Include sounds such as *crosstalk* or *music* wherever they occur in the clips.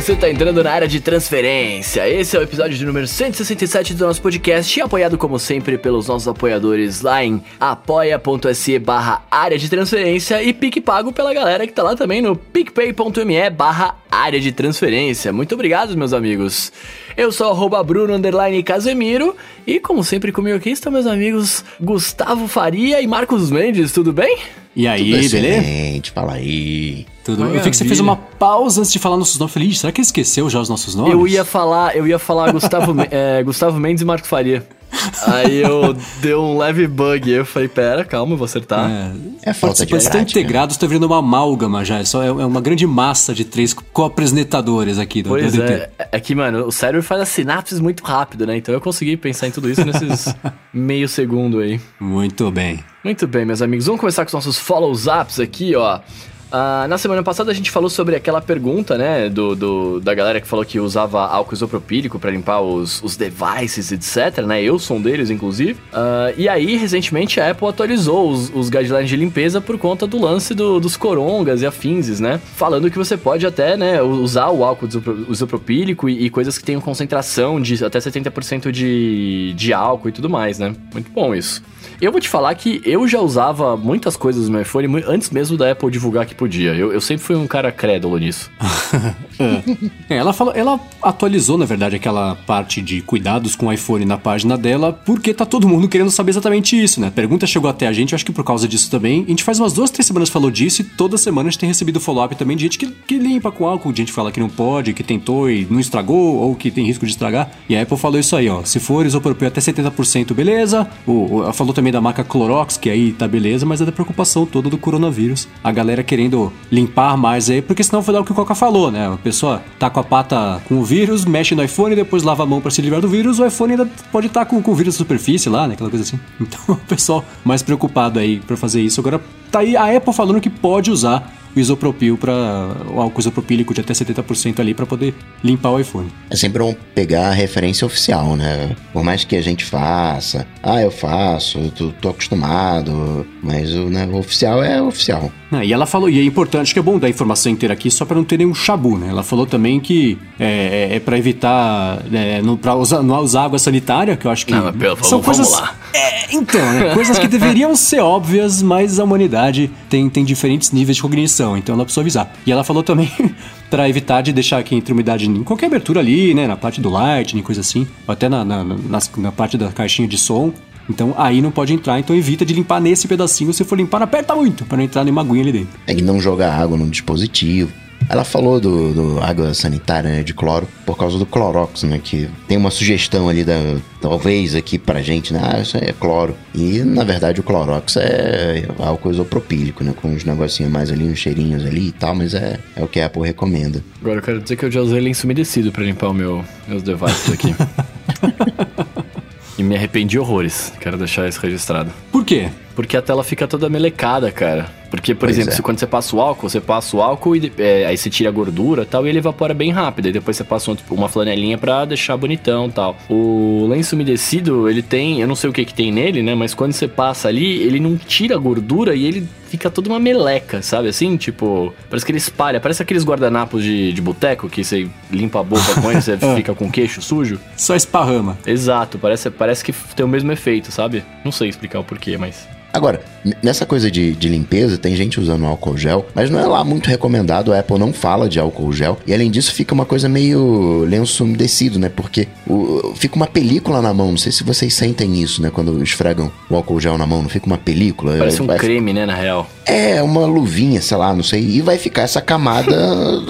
você tá entrando na área de transferência. Esse é o episódio de número 167 do nosso podcast, apoiado como sempre pelos nossos apoiadores lá em apoia.se barra área de transferência e PicPago pela galera que tá lá também no picpay.me barra área de transferência. Muito obrigado, meus amigos. Eu sou arroba Bruno Underline Casemiro e como sempre comigo aqui estão meus amigos Gustavo Faria e Marcos Mendes, tudo bem? E aí, Tudo beleza? fala aí. Tudo Eu vi que você fez uma pausa antes de falar nossos nomes. Feliz, será que esqueceu já os nossos nomes? Eu ia falar, eu ia falar Gustavo, é, *laughs* Gustavo Mendes e Marcos Faria. Aí eu deu um leve bug, eu falei, pera, calma, eu vou acertar. É, É falta de participantes estão prática. integrados, tá virando uma amálgama já. É, só, é é uma grande massa de três co-apresentadores aqui do Pois DDT. é, é que, mano, o cérebro faz as sinapses muito rápido, né? Então eu consegui pensar em tudo isso nesses *laughs* meio segundo aí. Muito bem. Muito bem, meus amigos. Vamos começar com os nossos follow-ups aqui, ó. Ah, na semana passada a gente falou sobre aquela pergunta, né, do, do- da galera que falou que usava álcool isopropílico pra limpar os, os devices, etc, né? Eu sou um deles, inclusive. Ah, e aí, recentemente, a Apple atualizou os, os guidelines de limpeza por conta do lance do- dos corongas e afinzes, né? Falando que você pode até, né, usar o álcool isopro- isopropílico e, e coisas que tenham concentração de até 70% de, de álcool e tudo mais, né? Muito bom isso. Eu vou te falar que eu já usava muitas coisas no iPhone antes mesmo da Apple divulgar que podia. Eu, eu sempre fui um cara crédulo nisso. *laughs* É, ela, falou, ela atualizou, na verdade, aquela parte de cuidados com o iPhone na página dela, porque tá todo mundo querendo saber exatamente isso, né? A pergunta chegou até a gente, acho que por causa disso também. A gente faz umas duas, três semanas falou disso e toda semana a gente tem recebido follow-up também de gente que, que limpa com álcool, de gente que fala que não pode, que tentou e não estragou, ou que tem risco de estragar. E a Apple falou isso aí, ó. Se for isopropil até 70%, beleza. O, o- ela falou também da marca Clorox, que aí tá beleza, mas é da preocupação toda do coronavírus. A galera querendo limpar mais aí, porque senão foi lá o que o Coca falou, né? A pessoa tá com a pata com o vírus, mexe no iPhone, depois lava a mão pra se livrar do vírus, o iPhone ainda pode estar com, com o vírus na superfície lá, né? Aquela coisa assim. *laughs* Então o pessoal mais preocupado aí pra fazer isso. Agora tá aí a Apple falando que pode usar o isopropil para o álcool isopropílico de até 70% ali pra poder limpar o iPhone. É sempre bom pegar a referência oficial, né? Por mais que a gente faça, ah, eu faço, eu tô, tô acostumado, mas o, né, o oficial é oficial. Ah, e ela falou, e é importante, acho que é bom dar a informação inteira aqui só para não ter nenhum chabu, né? Ela falou também que é, é, é para evitar, é, não, pra usar, não usar água sanitária, que eu acho que Não, pelo são vamos coisas. lá. É, então, né? coisas que deveriam ser óbvias, mas a humanidade tem, tem diferentes níveis de cognição, então ela precisou avisar. E ela falou também *laughs* para evitar de deixar aqui entre umidade em qualquer abertura ali, né? Na parte do Lightning, coisa assim, ou até na, na, nas- na parte da caixinha de som. Então aí não pode entrar, então evita de limpar nesse pedacinho. Se for limpar, aperta muito para não entrar nenhuma aguinha ali dentro. É que não jogar água no dispositivo. Ela falou do, do água sanitária né, de cloro por causa do Clorox, né? Que tem uma sugestão ali da talvez aqui pra gente, né? Ah, isso aí é cloro. E na verdade o Clorox é álcool isopropílico, né? Com uns negocinhos mais ali, uns cheirinhos ali e tal, mas é, é o que a Apple recomenda. Agora eu quero dizer que eu já usei lenço umedecido pra limpar o meu, meus devices aqui. *laughs* e me arrependi horrores. Quero deixar isso registrado. Por quê? Porque a tela fica toda melecada, cara. Porque, por Pois exemplo, é. se quando você passa o álcool, você passa o álcool e é, aí você tira a gordura e tal, e ele evapora bem rápido. E depois você passa um- tipo, uma flanelinha pra deixar bonitão e tal. O lenço umedecido, ele tem, eu não sei o que que tem nele, né? Mas quando você passa ali, ele não tira a gordura e ele fica toda uma meleca, sabe? Assim, tipo, parece que ele espalha. Parece aqueles guardanapos de, de boteco que você limpa a boca com ele, você *laughs* fica com o queixo sujo. Só esparrama. Exato, parece, parece que tem o mesmo efeito, sabe? Não sei explicar o porquê, mas. Agora, nessa coisa de, de limpeza, tem gente usando álcool gel, mas não é lá muito recomendado. A Apple não fala de álcool gel. E além disso, fica uma coisa meio lenço umedecido, né? Porque o- fica uma película na mão. Não sei se vocês sentem isso, né? Quando esfregam o álcool gel na mão, não fica uma película. Parece um Vai- creme, né, na real. É, uma luvinha, sei lá, não sei. E vai ficar essa camada *laughs*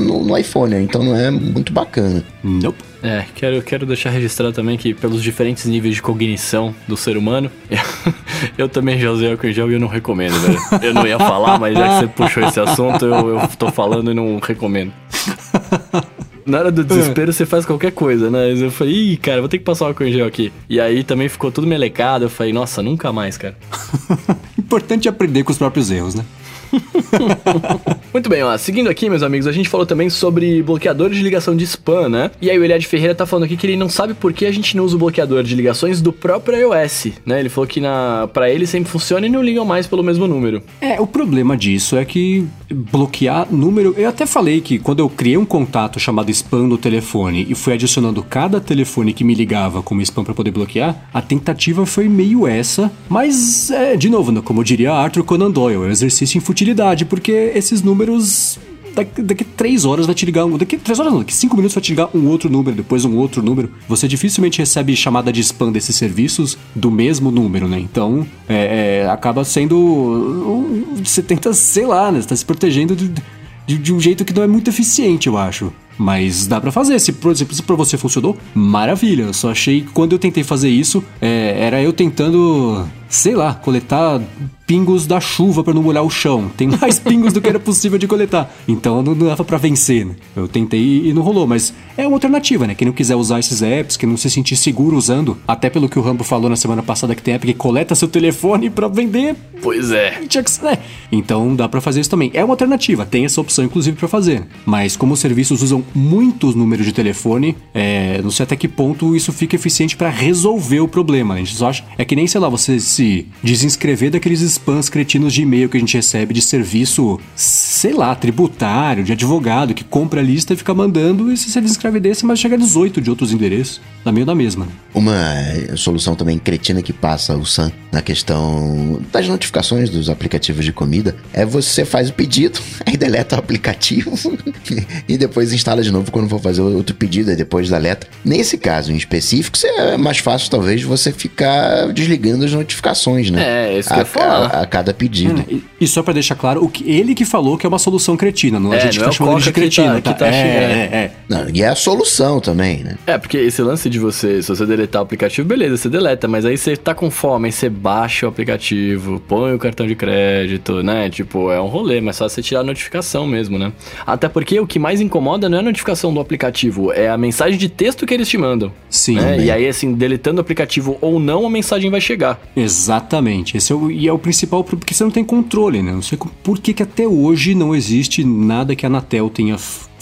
no, no iPhone, né? então não é muito bacana. Nope. É, quero, quero deixar registrado também que pelos diferentes níveis de cognição do ser humano, *laughs* eu, também já usei álcool em gel e eu não recomendo, velho. Eu não ia falar, mas já que você puxou esse assunto, eu, eu tô falando e não recomendo. Na hora do desespero, você faz qualquer coisa, né? Eu falei, ih, cara, vou ter que passar o álcool em gel aqui. E aí também ficou tudo melecado. Eu falei, nossa, nunca mais, cara. Importante aprender com os próprios erros, né? *laughs* Muito bem, ó. Seguindo aqui, meus amigos, a gente falou também sobre bloqueadores de ligação de spam, né? E aí o Eliade Ferreira tá falando aqui que ele não sabe por que a gente não usa o bloqueador de ligações do próprio iOS, né? Ele falou que na para ele sempre funciona e não ligam mais pelo mesmo número. É, o problema disso é que bloquear número. Eu até falei que quando eu criei um contato chamado spam no telefone e fui adicionando cada telefone que me ligava como spam para poder bloquear, a tentativa foi meio essa, mas é, de novo, né, como diria Arthur Conan Doyle, é um exercício em futilidade, porque esses números daqui, daqui três horas vai te ligar um. Daqui três horas não, daqui cinco minutos vai te ligar um outro número, depois um outro número. Você dificilmente recebe chamada de spam desses serviços do mesmo número, né? Então, é, é, acaba sendo. Você tenta, sei lá, né? Você tá se protegendo de, de, de um jeito que não é muito eficiente, eu acho. Mas dá para fazer. Se, por exemplo, se pra você funcionou, maravilha. Eu só achei que quando eu tentei fazer isso, é, era eu tentando, sei lá, coletar pingos da chuva para não molhar o chão. Tem *laughs* mais pingos do que era possível de coletar. Então não dava para vencer, né? Eu tentei e não rolou, mas é uma alternativa, né? Quem não quiser usar esses apps, quem não se sentir seguro usando, até pelo que o Rambo falou na semana passada que tem app que coleta seu telefone para vender. Pois é. *laughs* Então dá para fazer isso também. É uma alternativa, tem essa opção inclusive para fazer. Mas como os serviços usam muitos números de telefone, é, não sei até que ponto isso fica eficiente para resolver o problema. Né? A gente só acha, é que nem, sei lá, você se desinscrever daqueles spams cretinos de e-mail que a gente recebe de serviço, sei lá, tributário, de advogado, que compra a lista e fica mandando, e se você descreve desse, mas chega a 18 de outros endereços. Da meio da mesma. Uma solução também cretina que passa o SAM na questão das notificações dos aplicativos de comida é você faz o pedido, *laughs* aí deleta o aplicativo *laughs* e depois instala de novo quando for fazer outro pedido, aí depois deleta. Nesse caso em específico, é mais fácil talvez você ficar desligando as notificações, né? É, isso que a, eu falar. A, a cada pedido. É, e só para deixar claro, o que ele que falou que é uma solução cretina, não é, a gente não que tá é chamando de cretina. Tá, tá? tá é, é, é. Não, e é a solução também, né? É, porque esse lance de você, se você deletar o aplicativo, beleza, você deleta, mas aí você tá com fome, aí você baixa o aplicativo, põe o cartão de crédito, né? Tipo, é um rolê, mas só você tirar a notificação mesmo, né? Até porque o que mais incomoda não é a notificação do aplicativo, é a mensagem de texto que eles te mandam. Sim. Né? E aí, assim, deletando o aplicativo ou não, a mensagem vai chegar. Exatamente. Esse é o, e é o principal, porque você não tem controle, né? Não sei por que, que até hoje não existe nada que a Anatel tenha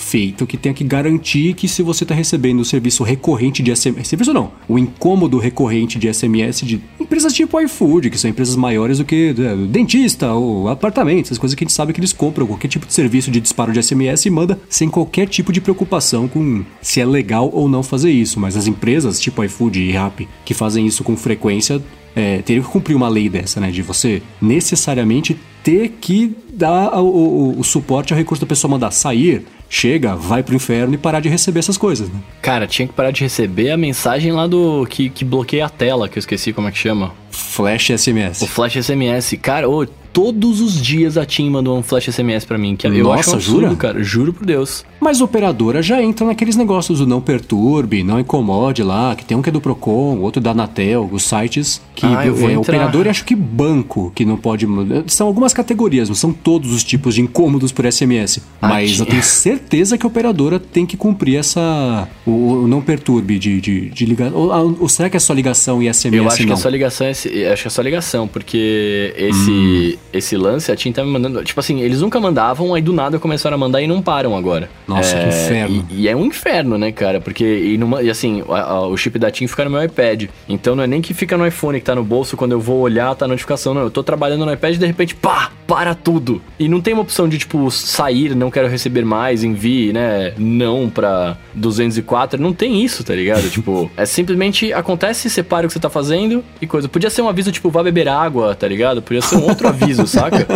feito que tenha que garantir que se você está recebendo o serviço recorrente de SMS, serviço não, o incômodo recorrente de SMS de empresas tipo iFood, que são empresas maiores do que é, dentista ou apartamento, essas coisas que a gente sabe que eles compram qualquer tipo de serviço de disparo de SMS e manda sem qualquer tipo de preocupação com se é legal ou não fazer isso. Mas as empresas tipo iFood e Rappi que fazem isso com frequência é, teriam que cumprir uma lei dessa, né? De você necessariamente ter que dar o, o, o suporte ao recurso da pessoa mandar sair chega, vai pro inferno e parar de receber essas coisas, né? Cara, tinha que parar de receber a mensagem lá do que, que bloqueia a tela, que eu esqueci como é que chama. Flash SMS. O Flash SMS. Cara, ô, todos os dias a TIM mandou um Flash SMS para mim. Que eu Nossa, acho um absurdo, jura? cara. Juro por Deus. Mas a operadora já entra naqueles negócios do não perturbe, não incomode lá, que tem um que é do Procon, outro da Anatel, os sites que ah, eu vou é, operador e acho que banco que não pode. São algumas categorias, não são todos os tipos de incômodos por SMS. Ah, mas eu tenho certeza que a operadora tem que cumprir essa. O, o não perturbe de, de, de ligar. Ou, ou, será que é só ligação e SMS? Eu acho não? que é só ligação, acho que é só ligação, porque esse, hum. Esse lance a TIM tá me mandando. Tipo assim, eles nunca mandavam, aí do nada começaram a mandar e não param agora. Nossa, é, que inferno. E, e, é um inferno, né, cara? Porque, e, numa, e assim, a, a, o chip da TIM fica no meu iPad. Então não é nem que fica no iPhone que tá no bolso, quando eu vou olhar, tá a notificação. Não, eu tô trabalhando no iPad e de repente, pá, para tudo. E não tem uma opção de, tipo, sair, não quero receber mais, envie, né? Não pra 204. Não tem isso, tá ligado? *laughs* tipo, é simplesmente acontece, separa o que você tá fazendo e coisa. Podia ser um aviso, tipo, vá beber água, tá ligado? Podia ser um outro *laughs* aviso, saca?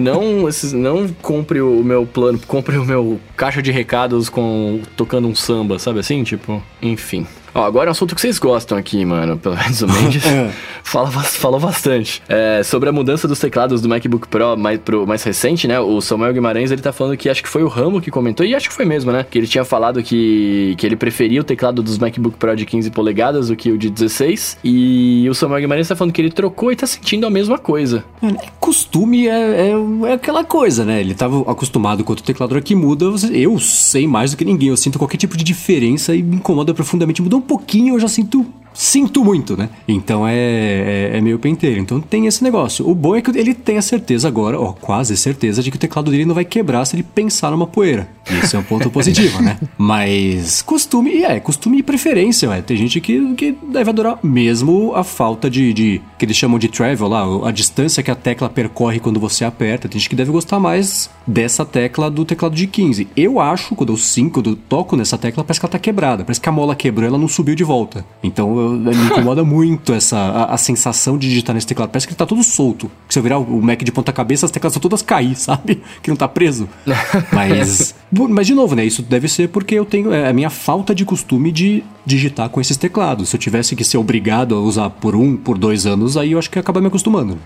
não, não compre o meu plano, compre o meu caixa de recados com tocando um samba, sabe assim? Tipo, enfim. Ó, agora é um assunto que vocês gostam aqui, mano. Pelo menos o Mendes *laughs* é. fala, falou bastante. É, sobre a mudança dos teclados do MacBook Pro mais, pro mais recente, né? O Samuel Guimarães, ele tá falando que acho que foi o Rambo que comentou, e acho que foi mesmo, né? Que ele tinha falado que, que ele preferia o teclado dos MacBook Pro de 15 polegadas do que o de 16. E o Samuel Guimarães tá falando que ele trocou e tá sentindo a mesma coisa. É, costume é, é, é, aquela coisa, né? Ele tava acostumado com o teclado que muda. Eu sei mais do que ninguém. Eu sinto qualquer tipo de diferença e me incomoda profundamente. Mudou um pouquinho, eu já sinto sinto muito, né? Então é, é, é meio penteiro. Então tem esse negócio. O bom é que ele tem a certeza agora, ó, quase certeza, de que o teclado dele não vai quebrar se ele pensar numa poeira. Isso é um ponto positivo, né? *laughs* Mas costume, é, costume e preferência, ué. Tem gente que, que deve adorar mesmo a falta de, de. que eles chamam de travel lá, a distância que a tecla percorre quando você aperta. Tem gente que deve gostar mais dessa tecla do teclado de 15. Eu acho, quando eu sinto, quando eu toco nessa tecla, parece que ela tá quebrada. Parece que a mola quebrou ela não subiu de volta. Então *laughs* me incomoda muito essa a, a, sensação de digitar nesse teclado. Parece que ele tá todo solto. Se eu virar o Mac de ponta cabeça, as teclas vão todas cair, *laughs* sabe? Que não tá preso. *laughs* Mas. mas de novo, né? Isso deve ser porque eu tenho é, a minha falta de costume de digitar com esses teclados. Se eu tivesse que ser obrigado a usar por um, por dois anos, aí eu acho que acaba me acostumando.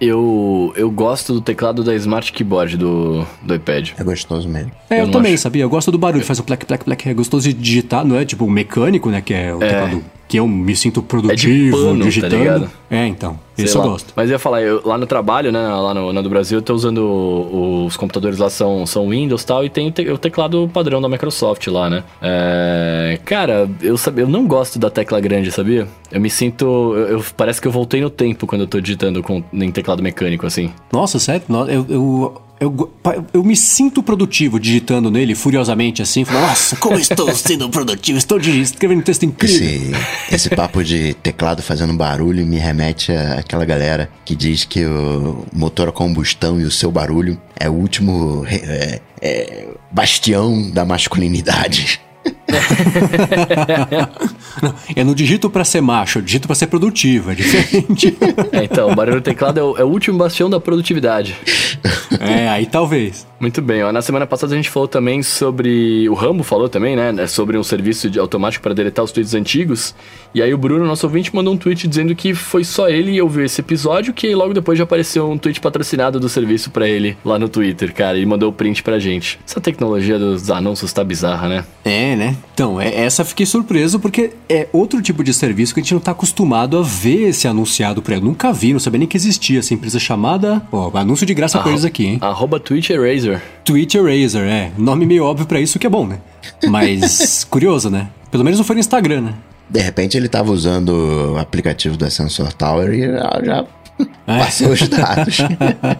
Eu, eu gosto do teclado da Smart Keyboard do, do iPad. É gostoso mesmo. É, eu, eu também, acho... sabia? Eu gosto do barulho, faz o plec, plec, plec. É gostoso de digitar, não é tipo mecânico, né? Que é o é. teclado que eu me sinto produtivo é pano, tá digitando. Tá é, então. Sei isso lá. eu gosto. Mas eu ia falar, eu, lá no trabalho, né, lá no, no do Brasil, eu tô usando os computadores lá são, são Windows e tal, e tem o, te, o, teclado padrão da Microsoft lá, né? É, cara, eu, eu não gosto da tecla grande, sabia? Eu me sinto. Eu, eu, parece que eu voltei no tempo quando eu tô digitando com, em teclado mecânico, assim. Nossa, sério? Eu, eu eu, eu me sinto produtivo digitando nele furiosamente assim, falando, nossa, como estou sendo produtivo, estou escrevendo um texto incrível. Esse, esse papo de teclado fazendo barulho me remete àquela galera que diz que o motor a combustão e o seu barulho é o último é, é, bastião da masculinidade. *laughs* não, eu não digito para ser macho, eu digito para ser produtivo, é diferente. *laughs* É, então, o barulho do teclado é o, é o, último bastião da produtividade. É, aí talvez. Muito bem, ó, na semana passada a gente falou também sobre. O Rambo falou também, né? Sobre um serviço de automático para deletar os tweets antigos. E aí o Bruno, nosso ouvinte, mandou um tweet dizendo que foi só ele ouvir esse episódio, que logo depois já apareceu um tweet patrocinado do serviço para ele lá no Twitter, cara. E mandou o print pra gente. Essa tecnologia dos anúncios tá bizarra, né? É, né? Então, é, essa fiquei surpreso porque é outro tipo de serviço que a gente não tá acostumado a ver esse anunciado pra ele. Nunca vi, não sabia nem que existia essa empresa chamada. Ó, anúncio de graça pra eles aqui, hein? Arroba Twitch Eraser. Twitch Eraser, é. Nome meio óbvio para isso que é bom, né? Mas *laughs* curioso, né? Pelo menos não foi no Instagram, né? De repente ele tava usando o aplicativo da Sensor Tower e já é. Passou os dados.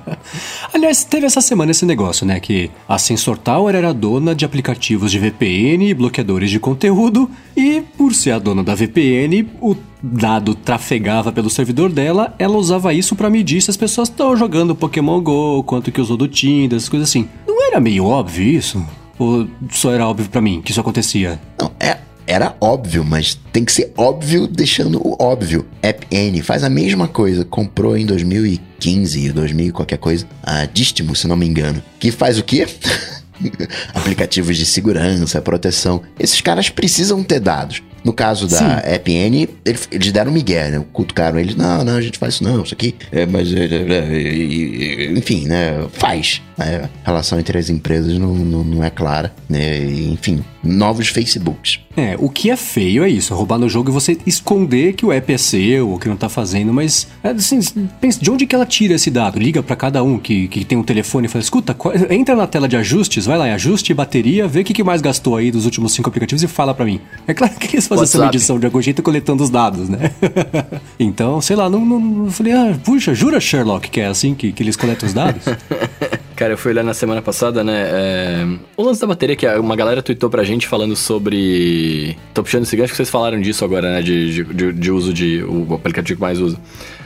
*laughs* Aliás, teve essa semana esse negócio, né? Que a Sensor Tower era dona de aplicativos de VPN e bloqueadores de conteúdo, e por ser a dona da VPN, o dado trafegava pelo servidor dela, ela usava isso para medir se as pessoas estão jogando Pokémon GO, quanto que usou do Tinder, essas coisas assim. Não era meio óbvio isso? Ou só era óbvio para mim que isso acontecia? Não, é, era óbvio, mas tem que ser óbvio deixando o óbvio. App N faz a mesma coisa, comprou em 2015, 2000 qualquer coisa, a Distimo, se não me engano, que faz o quê? *laughs* Aplicativos de segurança, proteção. Esses caras precisam ter dados. No caso da Sim. EPN, eles deram migué, né? Cutucaram eles, não, não, a gente faz isso não, isso aqui, é, mas, é, é, é, enfim, né? Faz. Né? A relação entre as empresas não, não, não é clara, né? Enfim, novos Facebooks. É, o que é feio é isso, roubar no jogo e você esconder que o app é seu ou que não tá fazendo, mas assim, pensa, de onde que ela tira esse dado? Liga para cada um que, que tem um telefone e fala, escuta, entra na tela de ajustes, vai lá em ajuste, bateria, vê o que, que mais gastou aí dos últimos cinco aplicativos e fala para mim. É claro que eles fazem essa medição de algum jeito coletando os dados, né? *laughs* então, sei lá, não, não, eu falei, ah, puxa, jura Sherlock que é assim que, que eles coletam os dados? *laughs* Cara, eu fui olhar na semana passada, né? É... O lance da bateria, que uma galera tweetou pra gente falando sobre. Tô puxando esse gancho que vocês falaram disso agora, né? De, de, de uso de. O aplicativo que mais usa.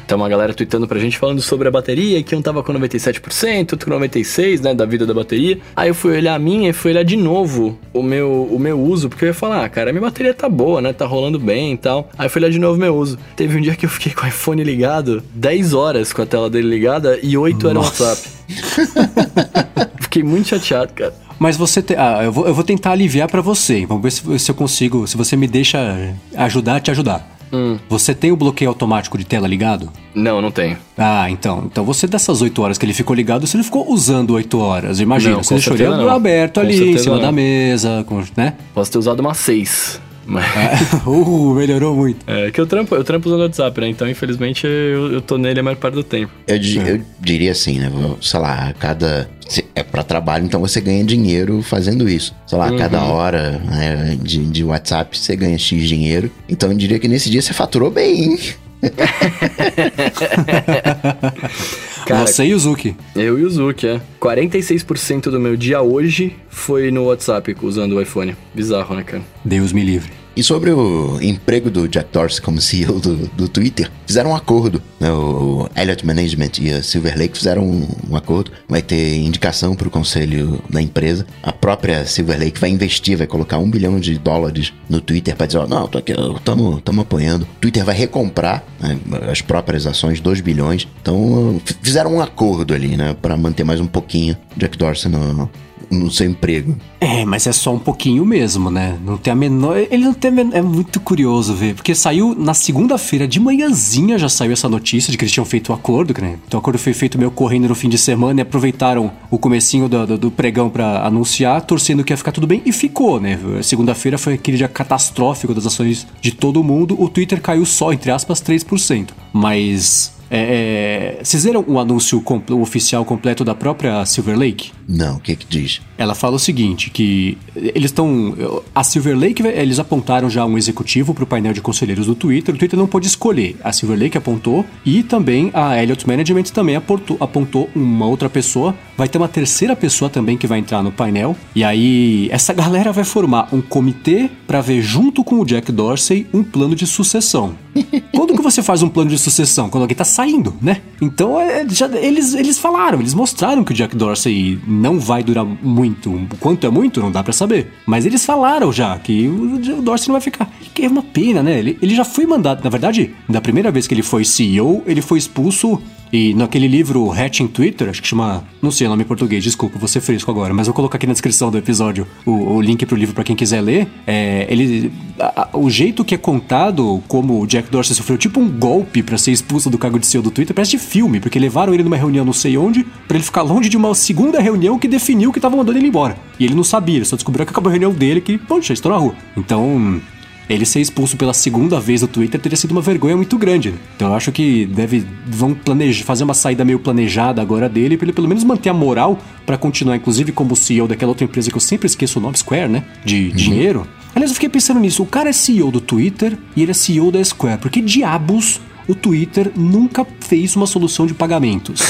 Então, uma galera tweetando pra gente falando sobre a bateria, que um tava com 97%, outro com 96%, né, da vida da bateria. Aí eu fui olhar a minha e fui olhar de novo o meu, o meu uso, porque eu ia falar, ah, cara, minha bateria tá boa, né, tá rolando bem e tal. Aí eu fui olhar de novo o meu uso. Teve um dia que eu fiquei *laughs* com o iPhone ligado, 10 horas com a tela dele ligada e 8 era WhatsApp. *laughs* fiquei muito chateado, cara. Mas você te... ah, eu vou, eu vou tentar aliviar para você. Vamos ver se, se eu consigo, se você me deixa ajudar, te ajudar. Hum. Você tem o bloqueio automático de tela ligado? Não, não tenho. Ah, então. Então você dessas 8 horas que ele ficou ligado, você não ficou usando 8 horas. Imagina, não, você deixou ele aberto com ali, em cima não. da mesa, com, né? Posso ter usado umas 6. Mas, *laughs* uh, melhorou muito. é que eu trampo, eu trampo usando o WhatsApp, né? Então, infelizmente, eu, eu tô nele a maior parte do tempo. Eu, di- eu diria assim, né? Sei lá, a cada. se É pra trabalho, então você ganha dinheiro fazendo isso. Sei lá, a cada hora né, de, de WhatsApp você ganha X dinheiro. Então eu diria que nesse dia você faturou bem, hein? *laughs* *laughs* Cara, Você e o Zuki. Eu e o Zuki, é. 46% do meu dia hoje foi no WhatsApp usando o iPhone. Bizarro, né, cara? Deus me livre. E sobre o emprego do Jack Dorsey como CEO do, do Twitter, fizeram um acordo. Né? O Elliott Management e a Silver Lake fizeram um, um acordo. Vai ter indicação para o conselho da empresa. A própria Silver Lake vai investir, vai colocar um bilhão de dólares no Twitter para dizer: ó, não, estamos apoiando. O Twitter vai recomprar né, as próprias ações, 2 bilhões. Então fizeram um acordo ali, né, para manter mais um pouquinho Jack Dorsey no, no seu emprego. É, mas é só um pouquinho mesmo, né? Não tem a menor. Ele não tem a menor... É muito curioso ver. Porque saiu na segunda-feira de manhãzinha já saiu essa notícia de que eles tinham feito o acordo, né? Então o acordo foi feito meio correndo no fim de semana e aproveitaram o comecinho do, do, do pregão pra anunciar, torcendo que ia ficar tudo bem e ficou, né? Segunda-feira foi aquele dia catastrófico das ações de todo mundo. O Twitter caiu só, entre aspas, 3%. Mas. É, é, vocês viram o anúncio oficial completo da própria Silver Lake? Não, o que que diz? Ela fala o seguinte, que eles estão... A Silver Lake, eles apontaram já um executivo para o painel de conselheiros do Twitter. O Twitter não pôde escolher. A Silver Lake apontou e também a Elliott Management também apontou, apontou uma outra pessoa. Vai ter uma terceira pessoa também que vai entrar no painel. E aí, essa galera vai formar um comitê para ver junto com o Jack Dorsey um plano de sucessão. *laughs* Quando que você faz um plano de sucessão? Quando alguém tá saindo, né? Então, é, já- eles, eles falaram, eles mostraram que o Jack Dorsey não vai durar muito. O Quanto é muito, não dá pra saber. Mas eles falaram já que o, o Dorsey não vai ficar. Que é uma pena, né? Ele, ele já foi mandado, na verdade, da primeira vez que ele foi CEO, ele foi expulso e naquele livro Hatching Twitter, acho que chama. Não sei o nome em português, desculpa, vou ser fresco agora, mas vou colocar aqui na descrição do episódio o, o link pro livro pra quem quiser ler. É, ele, a- a- o jeito que é contado como o Jack Dorsey sofreu tipo um golpe pra ser expulso do cargo de CEO do Twitter, parece de filme, porque levaram ele numa reunião não sei onde, pra ele ficar longe de uma segunda reunião que definiu que tava mandando ele embora. E ele não sabia, ele só descobriu que acabou a reunião dele que, poxa, estou na rua. Então. Ele ser expulso pela segunda vez do Twitter teria sido uma vergonha muito grande. né? Então eu acho que deve vão planejar, fazer uma saída meio planejada agora dele, pra ele pelo menos manter a moral pra continuar, inclusive como CEO daquela outra empresa que eu sempre esqueço o nome, Square, né? De dinheiro. Aliás, eu fiquei pensando nisso. O cara é CEO do Twitter e ele é CEO da Square. Por que diabos o Twitter nunca fez uma solução de pagamentos?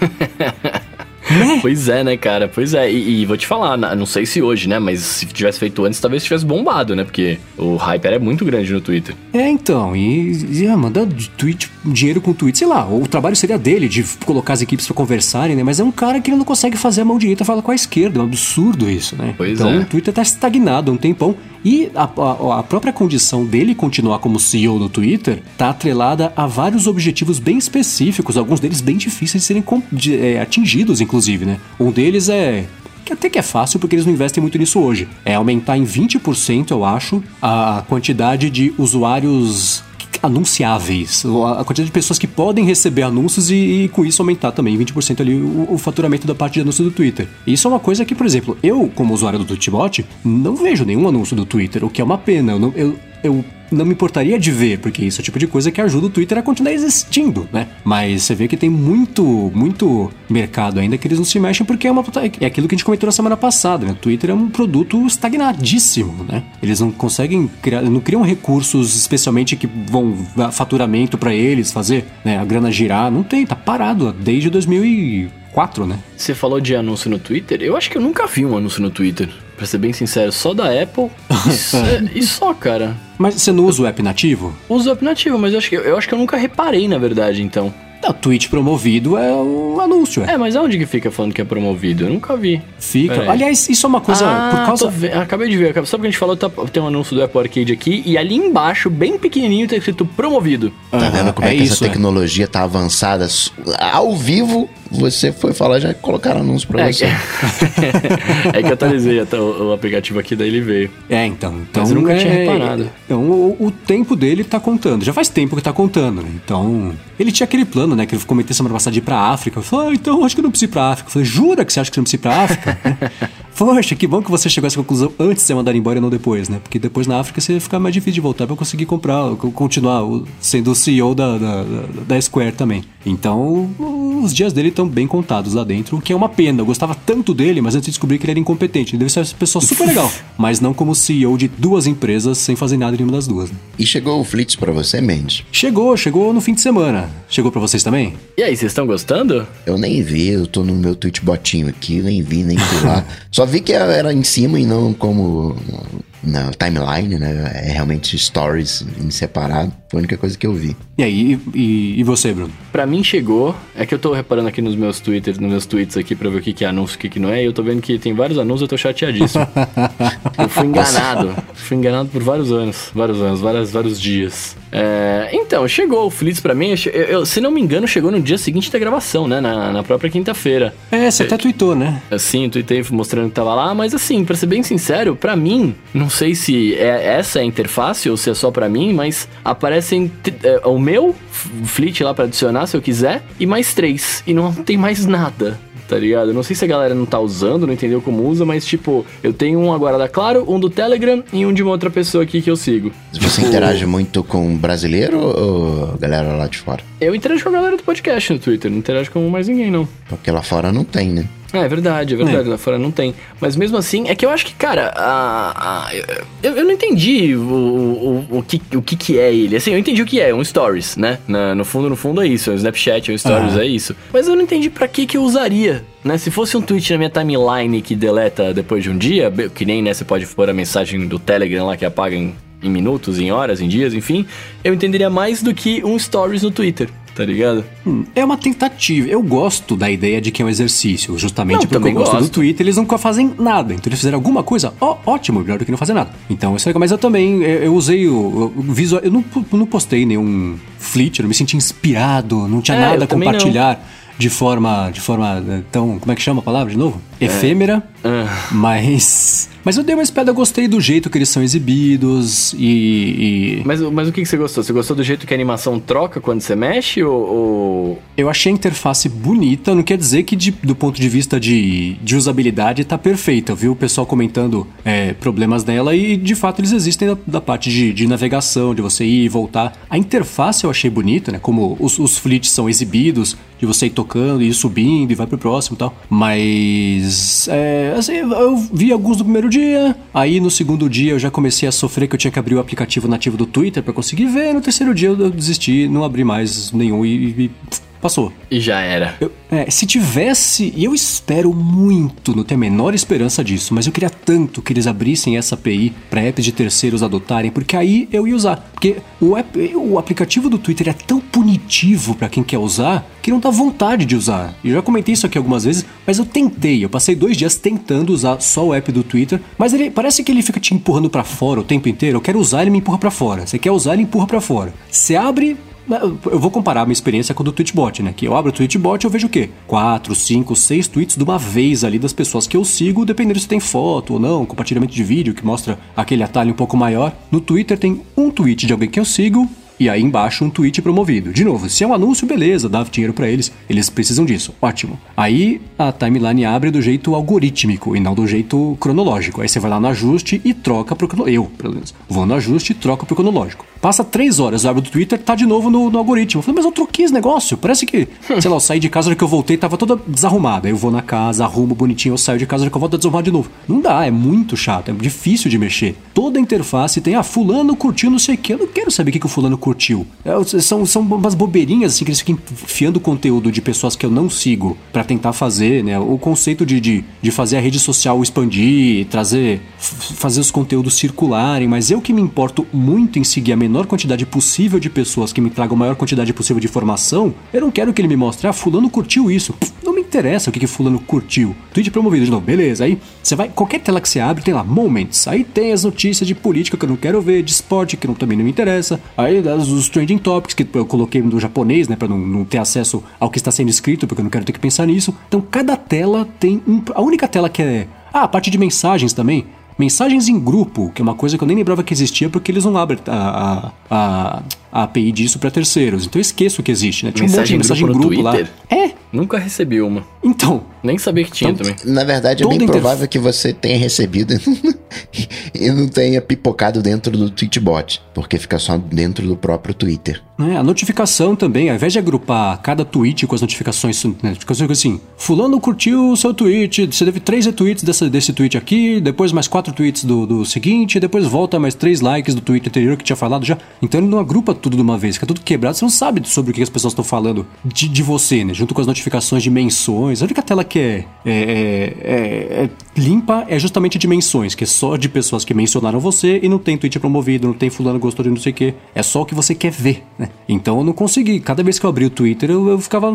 *laughs* né? Pois é, né, cara? Pois é. E, e vou te falar, não sei se hoje, né? Mas se tivesse feito antes, talvez tivesse bombado, né? Porque o hype era muito grande no Twitter. É, então, e, e ah, manda de tweet, dinheiro com tweet, sei lá, o trabalho seria dele, de colocar as equipes pra conversarem, né? Mas é um cara que ele não consegue fazer a mão direita falar com a esquerda, é um absurdo isso, né? Pois então é. o Twitter tá estagnado há um tempão. E a, a- a própria condição dele continuar como CEO no Twitter tá atrelada a vários objetivos bem específicos, alguns deles bem difíceis de serem de- é, atingidos, inclusive, né? Um deles é que até que é fácil porque eles não investem muito nisso hoje. É aumentar em 20%, eu acho, a quantidade de usuários anunciáveis, a quantidade de pessoas que podem receber anúncios e, e com isso aumentar também 20% ali o, o faturamento da parte de anúncios do Twitter. Isso é uma coisa que, por exemplo, eu, como usuário do Tweetbot, não vejo nenhum anúncio do Twitter, o que é uma pena. Eu não, eu, eu não me importaria de ver, porque isso é o tipo de coisa que ajuda o Twitter a continuar existindo, né? Mas você vê que tem muito, muito mercado ainda que eles não se mexem porque é uma é aquilo que a gente comentou na semana passada, né? O Twitter é um produto estagnadíssimo, né? Eles não conseguem criar, não criam recursos especialmente que vão faturamento pra eles fazer, né, a grana girar, não tem, tá parado desde 2004, né? Você falou de anúncio no Twitter? Eu acho que eu nunca vi um anúncio no Twitter. Pra ser bem sincero, só da Apple e, só- *laughs* e só, cara. Mas você não usa o app nativo? Uso o app nativo, mas eu acho, que, eu acho que eu nunca reparei, na verdade, então. Não, tweet promovido é um anúncio, é. É, mas aonde que fica falando que é promovido? Eu nunca vi. Fica. Aliás, isso é uma coisa ah, por causa ve- Acabei de ver. Sabe o que a gente falou? Tá- tem um anúncio do Apple Arcade aqui e ali embaixo, bem pequenininho, tá escrito promovido. Tá Aham, vendo como é, é que isso, essa é. tecnologia tá avançada? Ao vivo, você foi falar, já colocaram anúncio pra É, você. *laughs* é que eu atualizei até o, o aplicativo aqui, daí ele veio. É, então. então Mas eu nunca é, tinha reparado. Então, o, o tempo dele tá contando. Já faz tempo que tá contando, né? Então, ele tinha aquele plano, né? Que ele cometeu semana passada de ir pra África. Eu falei, ah, então acho que eu não preciso ir pra África. Eu falei, jura que você acha que você não precisa ir pra África? *laughs* Poxa, que bom que você chegou a essa conclusão antes de ser mandado embora e não depois, né? Porque depois na África você fica mais difícil de voltar pra conseguir comprar, continuar sendo o CEO da, da, da Square também. Então, os dias dele estão bem contados lá dentro, o que é uma pena. Eu gostava tanto dele, mas antes de descobrir que ele era incompetente. Ele deve ser uma pessoa super legal, *laughs* mas não como CEO de duas empresas sem fazer nada em nenhuma das duas. Né? E chegou o Flits para você, Mendes? Chegou, chegou no fim de semana. Chegou para vocês também? E aí, vocês estão gostando? Eu nem vi, eu tô no meu Twitchbotinho aqui, nem vi, nem fui lá. Só *laughs* vi que era em cima e não como na timeline, né? É realmente stories em separado. Foi a única coisa que eu vi. E aí, e, e você, Bruno? Pra mim chegou. É que eu tô reparando aqui nos meus twitters, nos meus tweets aqui pra ver o que, que é anúncio e o que, que não é. E eu tô vendo que tem vários anúncios, eu tô chateadíssimo. *laughs* eu fui enganado. fui enganado por vários anos. Vários anos, várias, vários dias. É, então, chegou o Flits pra mim. Eu, eu, se não me engano, chegou no dia seguinte da gravação, né? Na, na própria quinta-feira. É, você até tweetou, né? Sim, tweetei mostrando que tava lá. Mas assim, pra ser bem sincero, pra mim, não sei se é essa a interface ou se é só pra mim, mas aparecem é, o meu Fleet lá para adicionar se eu quiser e mais três. E não tem mais nada tá ligado? Não sei se a galera não tá usando, não entendeu como usa, mas tipo, eu tenho um agora da Claro, um do Telegram e um de uma outra pessoa aqui que eu sigo. Você tipo, interage muito com brasileiro ou galera lá de fora? Eu interajo com a galera do podcast no Twitter, não interajo com mais ninguém, não. Porque lá fora não tem, né? É, é verdade, é verdade, é. lá fora não tem. Mas mesmo assim, é que eu acho que, cara, a, a eu, eu, não entendi o, o, o, que, o que que é ele. Assim, eu entendi o que é, um Stories, né? Na, no fundo, no fundo é isso, é um Snapchat, é um Stories, é isso. Mas eu não entendi para que que eu usaria, né? Se fosse um tweet na minha timeline que deleta depois de um dia, que nem, né, você pode pôr a mensagem do Telegram lá que apaga em, em minutos, em horas, em dias, enfim, eu entenderia mais do que um Stories no Twitter tá ligado? Hum, é uma tentativa. Eu gosto da ideia de que é um exercício, justamente não, porque eu gosto, gosto do Twitter, eles nunca fazem nada. Então eles fizeram alguma coisa, ó, ótimo, melhor do que não fazer nada. Então isso é legal. Mas eu também, eu, eu usei o, o visual, eu não, não postei nenhum fleet, eu não me senti inspirado, não tinha é, nada a compartilhar. Não de forma de forma eh, tão como é que chama a palavra de novo é. efêmera é. mas mas eu dei uma espera, gostei do jeito que eles são exibidos e. e... Mas, mas o que, que você gostou? Você gostou do jeito que a animação troca quando você mexe ou. ou... Eu achei a interface bonita, não quer dizer que de, do ponto de vista de, de usabilidade tá perfeita. Eu vi o pessoal comentando é, problemas dela e de fato eles existem da, da parte de, de, navegação, de você ir e voltar. A interface eu achei bonita, né? Como os, os fleets são exibidos, de você ir tocando e ir subindo e vai pro próximo e tal. Mas. É, assim, eu vi alguns do primeiro dia. Aí no segundo dia eu já comecei a sofrer que eu tinha que abrir o aplicativo nativo do Twitter para conseguir ver. No terceiro dia eu desisti, não abri mais nenhum e, e passou. E já era. Eu, é, se tivesse, e eu espero muito, não tenho a menor esperança disso, mas eu queria tanto que eles abrissem essa API para apps de terceiros adotarem, porque aí eu ia usar. Porque o, app, o aplicativo do Twitter é tão punitivo para quem quer usar que não dá vontade de usar. Eu já comentei isso aqui algumas vezes, mas eu tentei, eu passei dois dias tentando usar só o app do Twitter, mas ele parece que ele fica te empurrando para fora o tempo inteiro. Eu quero usar, ele me empurra para fora. Você quer usar, ele empurra para fora. Você abre, eu vou comparar a minha experiência com o do Tweetbot, né? Que eu abro o Tweetbot eu vejo o quê? Quatro, cinco, seis tweets de uma vez ali das pessoas que eu sigo, dependendo se tem foto ou não, compartilhamento de vídeo que mostra aquele atalho um pouco maior. No Twitter tem um tweet de alguém que eu sigo e aí embaixo um tweet promovido. De novo, se é um anúncio, beleza, dá dinheiro para eles, eles precisam disso, ótimo. Aí a timeline abre do jeito algorítmico e não do jeito cronológico. Aí você vai lá no ajuste e troca pro cronológico. Eu, pelo menos, vou no ajuste e troca pro cronológico. Passa três horas, eu abro do Twitter, tá de novo no, no algoritmo. Eu falei, mas eu troquei esse negócio. Parece que, *laughs* sei lá, eu saí de casa, na que eu voltei, tava toda desarrumada. Aí eu vou na casa, arrumo bonitinho, eu saio de casa, na que eu volto a desarrumar de novo. Não dá, é muito chato, é difícil de mexer. Toda a interface tem, ah, fulano curtiu não sei o que. Eu não quero saber o que, que o fulano curtiu. É, são, são umas bobeirinhas, assim, que eles ficam enfiando conteúdo de pessoas que eu não sigo para tentar fazer, né? O conceito de, de, de fazer a rede social expandir, trazer, fazer os conteúdos circularem, mas eu que me importo muito em seguir a menor quantidade possível de pessoas que me tragam a maior quantidade possível de informação, eu não quero que ele me mostre, ah, fulano curtiu isso. Interessa o que, que fulano curtiu. Tweet promovido de novo, beleza. Aí você vai, qualquer tela que você abre tem lá, moments. Aí tem as notícias de política que eu não quero ver, de esporte que não, também não me interessa. Aí os trending topics que eu coloquei no japonês, né, pra não, não ter acesso ao que está sendo escrito, porque eu não quero ter que pensar nisso. Então cada tela tem um. A única tela que é. Ah, a parte de mensagens também. Mensagens em grupo, que é uma coisa que eu nem lembrava que existia porque eles não abrem a, a, a, a API disso para terceiros. Então eu esqueço que existe, né? Tinha mensagem um monte de mensagem em grupo, grupo lá. É. Nunca recebi uma. Então, Nem sabia que tinha Então, também. Na verdade, é bem provável que você tenha recebido *laughs* e não tenha pipocado dentro do Tweetbot, porque fica só dentro do próprio Twitter. né, a notificação também, ao invés de agrupar cada tweet com as notificações, né, fica assim, fulano curtiu o seu tweet, você teve três retweets dessa, desse tweet aqui, depois mais quatro tweets do, do seguinte, depois volta mais três likes do tweet anterior que tinha falado já. Então ele não agrupa tudo de uma vez, fica tudo quebrado, você não sabe sobre o que as pessoas estão falando de, de você, né? Junto com as notificações de menções. A única tela que é, é, é- é- é limpa é justamente de menções, que é só de pessoas que mencionaram você e não tem tweet promovido, não tem fulano gostou de não sei o que. É só o que você quer ver, né? Então eu não consegui. Cada vez que eu abri o Twitter, eu, eu ficava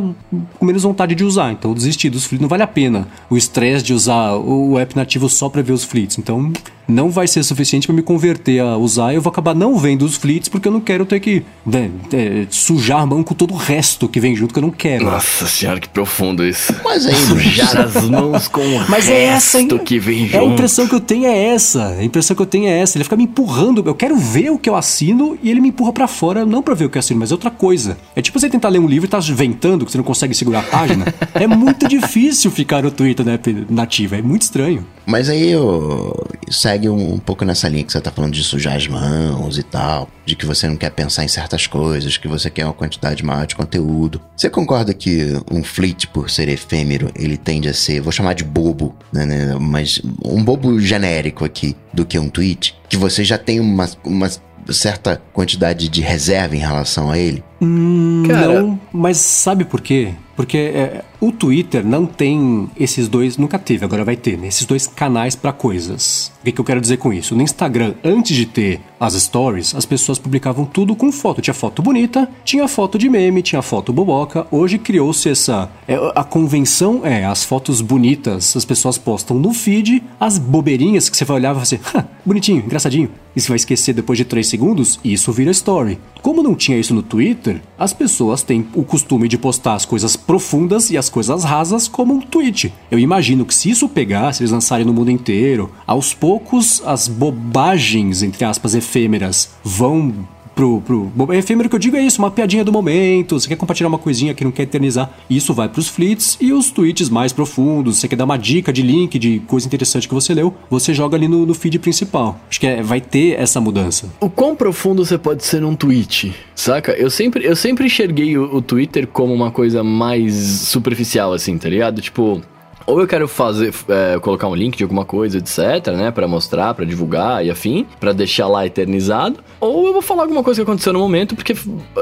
com menos vontade de usar. Então eu desisti dos fleets. Não vale a pena o estresse de usar o app nativo só pra ver os fleets. Então não vai ser suficiente pra me converter a usar. Eu vou acabar não vendo os fleets porque eu não quero ter que né, é, sujar a mão com todo o resto que vem junto que eu não quero. Nossa senhora, que profundo isso. Mas aí, *laughs* Sujar as mãos com o Mas resto é essa, hein? que vem É a junto. impressão que eu tenho é essa. A impressão que eu tenho é essa. Ele fica me empurrando. Eu quero ver o que eu assino e ele me empurra pra fora, não pra ver o que eu assino, mas é outra coisa. É tipo você tentar ler um livro e tá ventando, que você não consegue segurar a página. é muito *laughs* difícil ficar no Twitter app nativa. É muito estranho. Mas aí eu segue um, um pouco nessa linha que você tá falando de sujar as mãos e tal, de que você não quer pensar em certas coisas, que você quer uma quantidade maior de conteúdo. Você concorda que um fleet, por ser efêmero, ele tende a ser, vou chamar de bobo, né, né, mas um bobo genérico aqui, do que um tweet, que você já tem uma, uma certa quantidade de reserva em relação a ele? Hum, Cara- Não, mas sabe por quê? Porque é, o Twitter não tem esses dois, nunca teve, agora vai ter, né? Esses dois canais pra coisas. O que, que eu quero dizer com isso? No Instagram, antes de ter as stories, as pessoas publicavam tudo com foto. Tinha foto bonita, tinha foto de meme, tinha foto boboca. Hoje criou-se essa. é, a convenção é as fotos bonitas, as pessoas postam no feed, as bobeirinhas que você vai olhar e vai assim, "Ha, bonitinho, engraçadinho. E você vai esquecer depois de 3 segundos, isso vira story. Como não tinha isso no Twitter, as pessoas têm o costume de postar as coisas profundas e as coisas rasas como um tweet. Eu imagino que se isso pegar, se eles lançarem no mundo inteiro, aos poucos as bobagens, entre aspas, efêmeras vão pro, pro efêmero que eu digo é isso, uma piadinha do momento, você quer compartilhar uma coisinha que não quer eternizar, isso vai pros fleets e os tweets mais profundos, você quer dar uma dica de link de coisa interessante que você leu, você joga ali no, no feed principal. Acho que é- vai ter essa mudança. O quão profundo você pode ser num tweet, saca? Eu sempre, eu sempre enxerguei o, o Twitter como uma coisa mais superficial, assim, tá ligado? Tipo, ou eu quero fazer, é, colocar um link de alguma coisa, etc, né? Pra mostrar, pra divulgar e afim, pra deixar lá eternizado. Ou eu vou falar alguma coisa que aconteceu no momento, porque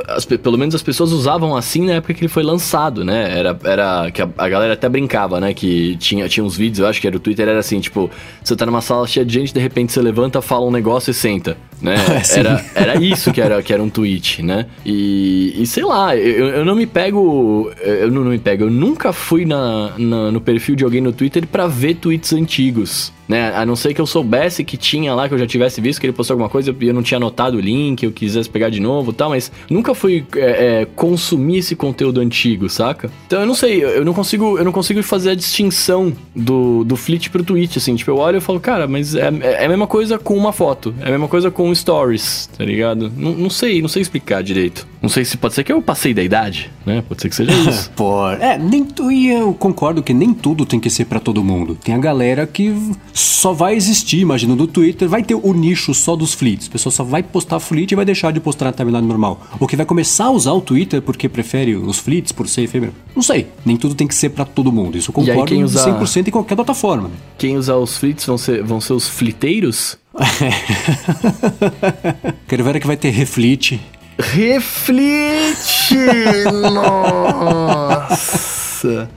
as pe- pelo menos as pessoas usavam assim na época que ele foi lançado, né? Era, era que a, a galera até brincava, né? Que tinha, tinha uns vídeos, eu acho que era o Twitter, era assim, tipo, você tá numa sala cheia de gente, de repente você levanta, fala um negócio e senta, né? É, *laughs* sim. era, era isso que era, que era um tweet, né? E, e sei lá, eu, eu não me pego. Eu não, não me pego. Eu nunca fui na, na- no perfil de alguém no Twitter pra ver tweets antigos. Né? A não ser que eu soubesse que tinha lá, que eu já tivesse visto que ele postou alguma coisa e eu não tinha anotado o link, eu quisesse pegar de novo e tal, mas nunca fui é, é, consumir esse conteúdo antigo, saca? Então eu não sei, eu não consigo, eu não consigo fazer a distinção do, do Fleet pro tweet, assim, tipo, eu olho e falo, cara, mas é, é a mesma coisa com uma foto, é a mesma coisa com stories, tá ligado? Não, não sei, não sei explicar direito. Não sei se pode ser que eu passei da idade, né? Pode ser que seja isso. *laughs* Por... É, nem tu, e eu concordo que nem tudo tem que ser pra todo mundo. Tem a galera que só vai existir, imagina, no Twitter, vai ter o nicho só dos fleets. A pessoa só vai postar fleet e vai deixar de postar na timeline normal. Ou que vai começar a usar o Twitter porque prefere os fleets por ser efêmero. Não sei, nem tudo tem que ser pra todo mundo. Isso eu E aí, concordo quem usa- 100% em qualquer plataforma. né? Quem usar os fleets vão ser, vão ser os fliteiros? *laughs* Quero ver que vai ter reflete. Reflete! *laughs* Nossa!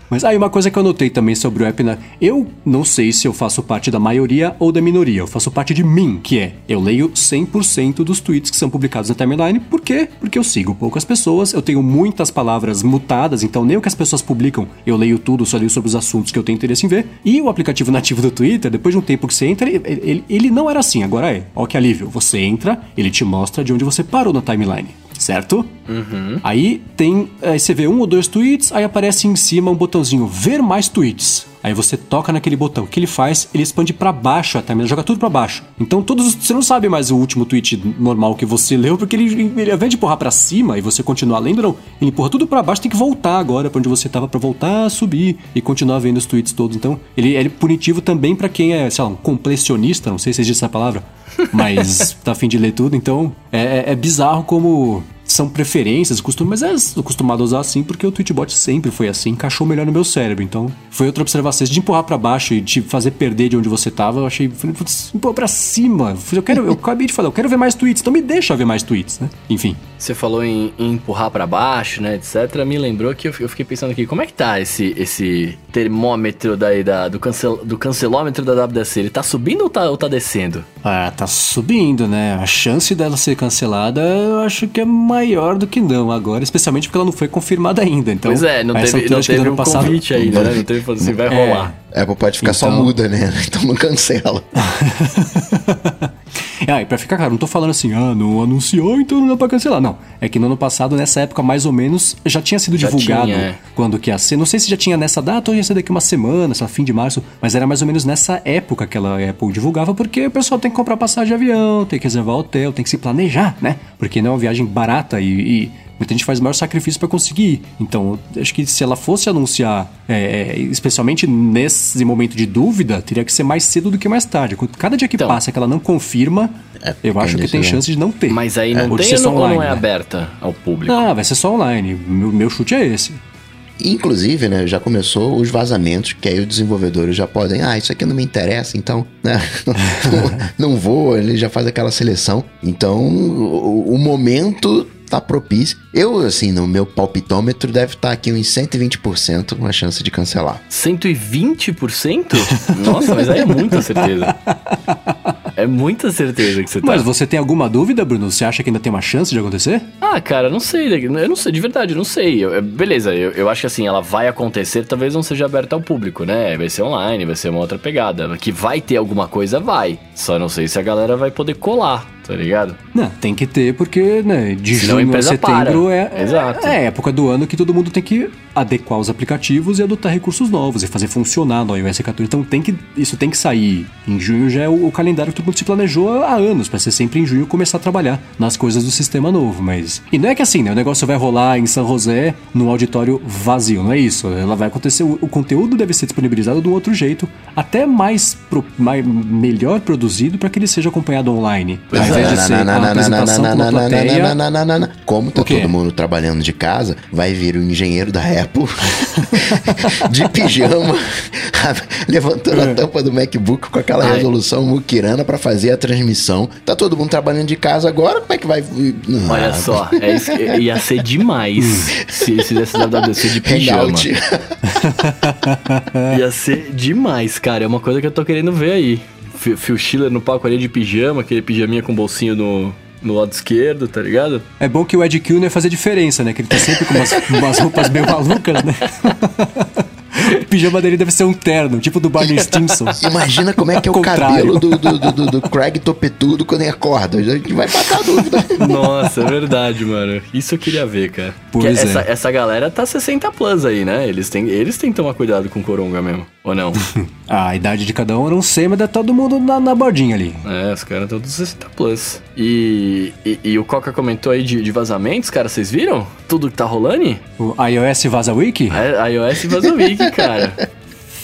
Mas aí uma coisa que eu notei também sobre o app, né? Eu não sei se eu faço parte da maioria ou da minoria. Eu faço parte de mim, que é eu leio 100% dos tweets que são publicados na timeline. Por quê? Porque eu sigo poucas pessoas, eu tenho muitas palavras mutadas, então nem o que as pessoas publicam eu leio tudo, só leio sobre os assuntos que eu tenho interesse em ver. E o aplicativo nativo do Twitter, depois de um tempo que você entra, ele, ele, ele não era assim, agora é. Ó que alívio. Você entra, ele te mostra de onde você parou na timeline. Certo? Aí tem. Aí você vê um ou dois tweets, aí aparece em cima um botãozinho ver mais tweets. Aí você toca naquele botão. O que ele faz? Ele expande para baixo a timeline, joga tudo para baixo. Então todos os, você não sabe mais o último tweet normal que você leu, porque ele, ele ao invés de empurrar para cima e você continuar lendo, não. Ele empurra tudo para baixo, tem que voltar agora para onde você tava para voltar a subir e continuar vendo os tweets todos. Então, ele é punitivo também para quem é, sei lá, um completionista, não sei se existe essa palavra, mas tá afim de ler tudo. Então, é, é, é bizarro como são preferências, costumes, mas é acostumado a usar assim porque o Twitchbot sempre foi assim, encaixou melhor no meu cérebro. Então, foi outra observação. De empurrar para baixo e te fazer perder de onde você tava, eu achei, putz, empurrar pra cima. Eu quero, eu acabei de falar, eu quero ver mais tweets, então me deixa ver mais tweets, né? Enfim. Você falou em, em empurrar para baixo, né, etc. Me lembrou que eu, eu, fiquei pensando aqui, como é que tá esse, esse termômetro daí da, do, cancel, do cancelômetro da WDC? Ele tá subindo ou tá, ou tá descendo? Ah, tá subindo, né? A chance dela ser cancelada eu acho que é maior do que não agora, especialmente porque ela não foi confirmada ainda. Então, pois é, não teve, não teve um passado... convite ainda, né? Não teve assim, vai é, rolar. É, pode ficar então... só muda, né? *laughs* Então não cancela. *laughs* Ah, e pra ficar claro, não tô falando assim, ah, não anunciou, então não dá pra cancelar. Não. É que no ano passado, nessa época, mais ou menos, já tinha sido já divulgado tinha, é. quando que ia ser. Não sei se já tinha nessa data ou ia ser daqui uma semana, sei lá, fim de março, mas era mais ou menos nessa época que ela Apple divulgava, porque o pessoal tem que comprar passagem de avião, tem que reservar hotel, tem que se planejar, né? Porque não é uma viagem barata e, e Muita gente faz o maior sacrifício para conseguir ir. Então, acho que se ela fosse anunciar, é, é, especialmente nesse momento de dúvida, teria que ser mais cedo do que mais tarde. Cada dia que então, passa que ela não confirma, é, eu acho que tem chance de não ter. Mas aí não é, tem ou online, não é né? aberta ao público? Ah, vai ser só online. Meu, meu chute é esse. Inclusive, né, já começou os vazamentos, que aí os desenvolvedores já podem, ah, isso aqui não me interessa, então, né, não, *laughs* não vou, ele já faz aquela seleção. Então, o, o momento tá propício. Eu, assim, no meu palpitômetro deve estar tá aqui uns 120% uma chance de cancelar. 120%? *laughs* Nossa, mas aí é muita certeza. É muita certeza que você tá. Mas você tem alguma dúvida, Bruno? Você acha que ainda tem uma chance de acontecer? Ah, cara, não sei. Eu não sei, de verdade, não sei. Eu, beleza, eu, eu acho que assim, ela vai acontecer, talvez não seja aberta ao público, né? Vai ser online, vai ser uma outra pegada. Que vai ter alguma coisa, vai. Só não sei se a galera vai poder colar tá ligado? Não, tem que ter, porque, né, de Senão junho a setembro para. é, Exato. é época do ano que todo mundo tem que adequar os aplicativos e adotar recursos novos e fazer funcionar no iOS 14. Então tem que, isso tem que sair. Em junho já é o, o calendário que todo mundo se planejou há anos, para ser sempre em junho começar a trabalhar nas coisas do sistema novo. Mas. E não é que assim, né? O negócio vai rolar em São José num auditório vazio, não é isso. Ela vai acontecer. O, o conteúdo deve ser disponibilizado de um outro jeito, até mais, pro, mais melhor produzido para que ele seja acompanhado online. Ao invés de ser uma apresentação com uma plateia. Como tá todo mundo trabalhando de casa, vai vir o engenheiro da Apple *laughs* de pijama, *laughs* levantando a é. tampa do MacBook com aquela Ai. resolução muquirana para fazer a transmissão. Tá todo mundo trabalhando de casa agora, como é que vai. Olha ah, só, é ia *laughs* ser demais se, se desse WWDC de pijama. ia ser demais, cara. É uma coisa que eu tô querendo ver aí. Phil Schiller no palco ali de pijama, aquele pijaminha com bolsinho no, no lado esquerdo, tá ligado? É bom que o Ed Kilner ia fazer diferença, né? Que ele tá sempre com umas, *laughs* umas roupas meio malucas, né? *laughs* O pijama dele deve ser um terno, tipo do Barney *laughs* Stinson. Imagina como é que é o cabelo do, do, do, do, Craig Topetudo quando ele acorda. A gente vai matar a dúvida. *laughs* Nossa, é verdade, mano. Isso eu queria ver, cara. Pois é. essa, essa galera tá 60 plus aí, né? Eles têm, eles têm que tomar cuidado com o Coronga mesmo. Ou não? *laughs* ah, a idade de cada um eu não sei, mas tá todo mundo na, na bordinha ali. É, os caras estão dos 60 plus. E, e, e, o Coca comentou aí de, de vazamentos, cara, vocês viram? Tudo que tá rolando? O iOS Vaza Wiki? É, iOS Vaza Wiki, cara.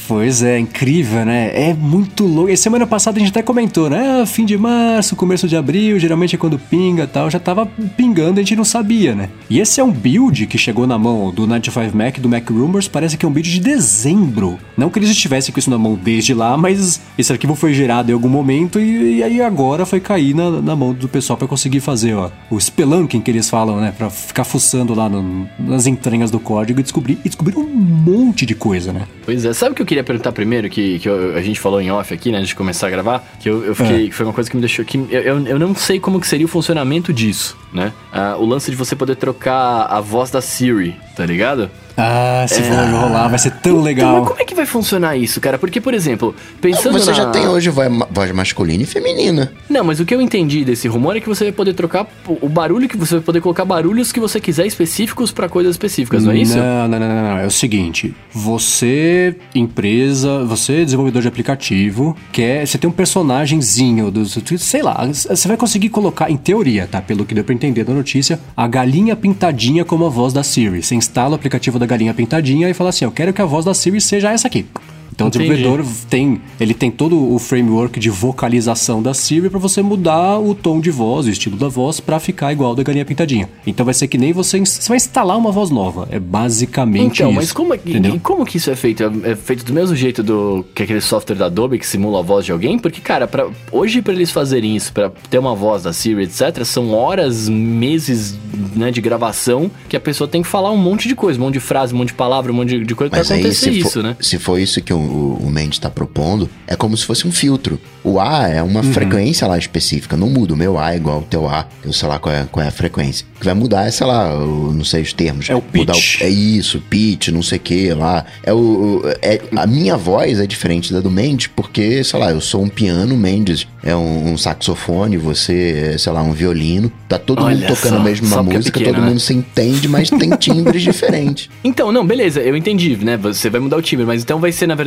Pois é, incrível, né? É muito louco. E semana passada a gente até comentou, né? Ah, fim de março, começo de abril, geralmente é quando pinga tal. Já tava pingando, a gente não sabia, né? E esse é um build que chegou na mão do 95 Mac, do Mac Rumors, parece que é um build de dezembro. Não que eles estivessem com isso na mão desde lá, mas esse arquivo foi gerado em algum momento e, e aí agora foi cair na, na mão do pessoal para conseguir fazer, ó, o spelunking que eles falam, né? Pra ficar fuçando lá no, nas entranhas do código e descobrir, e descobrir um monte de coisa, né? Pois é, sabe o que eu queria perguntar primeiro, que, que eu, a gente falou em off aqui, né, antes de começar a gravar, que eu, eu fiquei, é. foi uma coisa que me deixou, que eu, eu, eu, não sei como que seria o funcionamento disso, né? Ah, o lance de você poder trocar a voz da Siri tá ligado? Ah, se for rolar, vai ser tão Então, legal. mas como é que vai funcionar isso, cara? Porque, por exemplo, pensando Você na... já tem hoje voz, voz masculina e feminina. Não, mas o que eu entendi desse rumor é que você vai poder trocar o barulho que você vai poder colocar barulhos que você quiser específicos pra coisas específicas, não é isso? Não, não, não, não, não. É o seguinte: você, empresa, você, desenvolvedor de aplicativo, quer. Você tem um personagemzinho do. Sei lá, você vai conseguir colocar, em teoria, tá? Pelo que deu pra entender da notícia, a galinha pintadinha como a voz da Siri. Você instala o aplicativo da galinha pintadinha e fala assim: Eu quero que a voz da Siri seja essa aqui. Então Entendi. o desenvolvedor tem, ele tem todo o framework de vocalização da Siri pra você mudar o tom de voz, o estilo da voz pra ficar igual da galinha pintadinha. Então vai ser que nem você, você vai instalar uma voz nova. É basicamente Então, isso. mas como, é- entendeu? e como que isso é feito? É é feito do mesmo jeito do que aquele software da Adobe que simula a voz de alguém? Porque, cara, pra, hoje pra eles fazerem isso, pra ter uma voz da Siri, etc., são horas, meses né, de gravação que a pessoa tem que falar um monte de coisa, um monte de frase, um monte de palavra, um monte de, de coisa aí, acontecer isso, for, né? se for isso que o, o Mendes está propondo, é como se fosse um filtro. O A é Uhum. uma frequência lá específica. Não muda. O meu A é igual ao teu A. Eu sei lá qual é, qual é a frequência. O que vai mudar é, sei lá, o, não sei os termos. É o pitch. é isso, pitch, não sei o que lá. É o, o- é, a minha voz é diferente da do Mendes, porque, sei lá, eu sou um piano, o Mendes é um, um saxofone, você é, sei lá, um violino. Tá todo mundo Olha tocando só, a mesma é música, pequeno, todo né? mundo se entende, mas tem timbres *laughs* diferentes. Então, não, beleza, eu entendi, né? Você vai mudar o timbre, mas então vai ser, na verdade,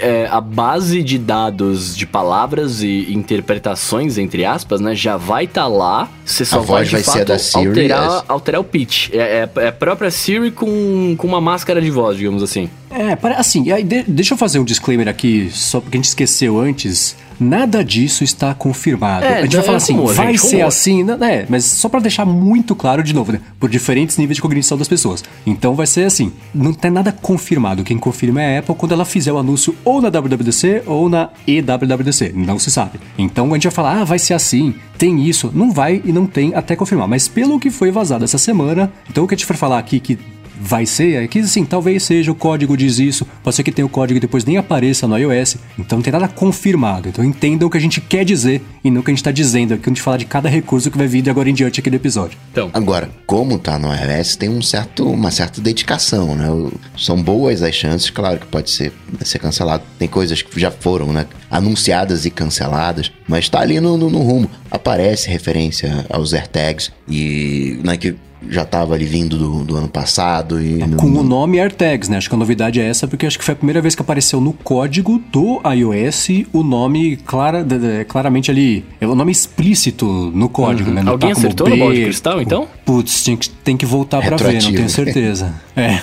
é, a base de dados de palavras e interpretações, entre aspas, né? Já vai estar lá. Você só A voz de vai ser fato, da Siri, alterar, é- alterar o pitch. É, é, é a própria Siri com, com uma máscara de voz, digamos assim. É, assim, e aí de- deixa eu fazer um disclaimer aqui, só porque a gente esqueceu antes. Nada disso está confirmado. É, a gente é vai falar assim, rumor, vai gente, ser rumor. assim, né? É, mas só pra deixar muito claro de novo, né? Por diferentes níveis de cognição das pessoas. Então vai ser assim, não tem nada confirmado. Quem confirma é a Apple quando ela fizer o anúncio ou na WWDC ou na EWWDC. Não se sabe. Então a gente vai falar, ah, vai ser assim, tem isso. Não vai e não tem até confirmar. Mas pelo que foi vazado essa semana, então o que a gente for falar aqui que vai ser, é que sim, talvez seja o código diz isso, pode ser que tenha o código e depois nem apareça no iOS, então não tem nada confirmado. Então entendam o que a gente quer dizer e não o que a gente tá dizendo aqui, quando a gente falar de cada recurso que vai vir de agora em diante aqui do episódio. Então, Agora, como tá no iOS, tem um certo, uma certa dedicação, né? São boas as chances, claro que pode ser, ser cancelado. Tem coisas que já foram, né? Anunciadas e canceladas, mas tá ali no, no, no rumo. Aparece referência aos AirTags e né, que já tava ali vindo do, do ano passado e... no- Com o nome AirTags, né? Acho que a novidade é essa, porque acho que foi a primeira vez que apareceu no código do iOS o nome clara, de- de- claramente ali. É o nome explícito no código, né? Não Alguém tá acertou no B, balde de cristal, então? Putz, tem que, tem que voltar pra ver, não tenho certeza. *laughs* É.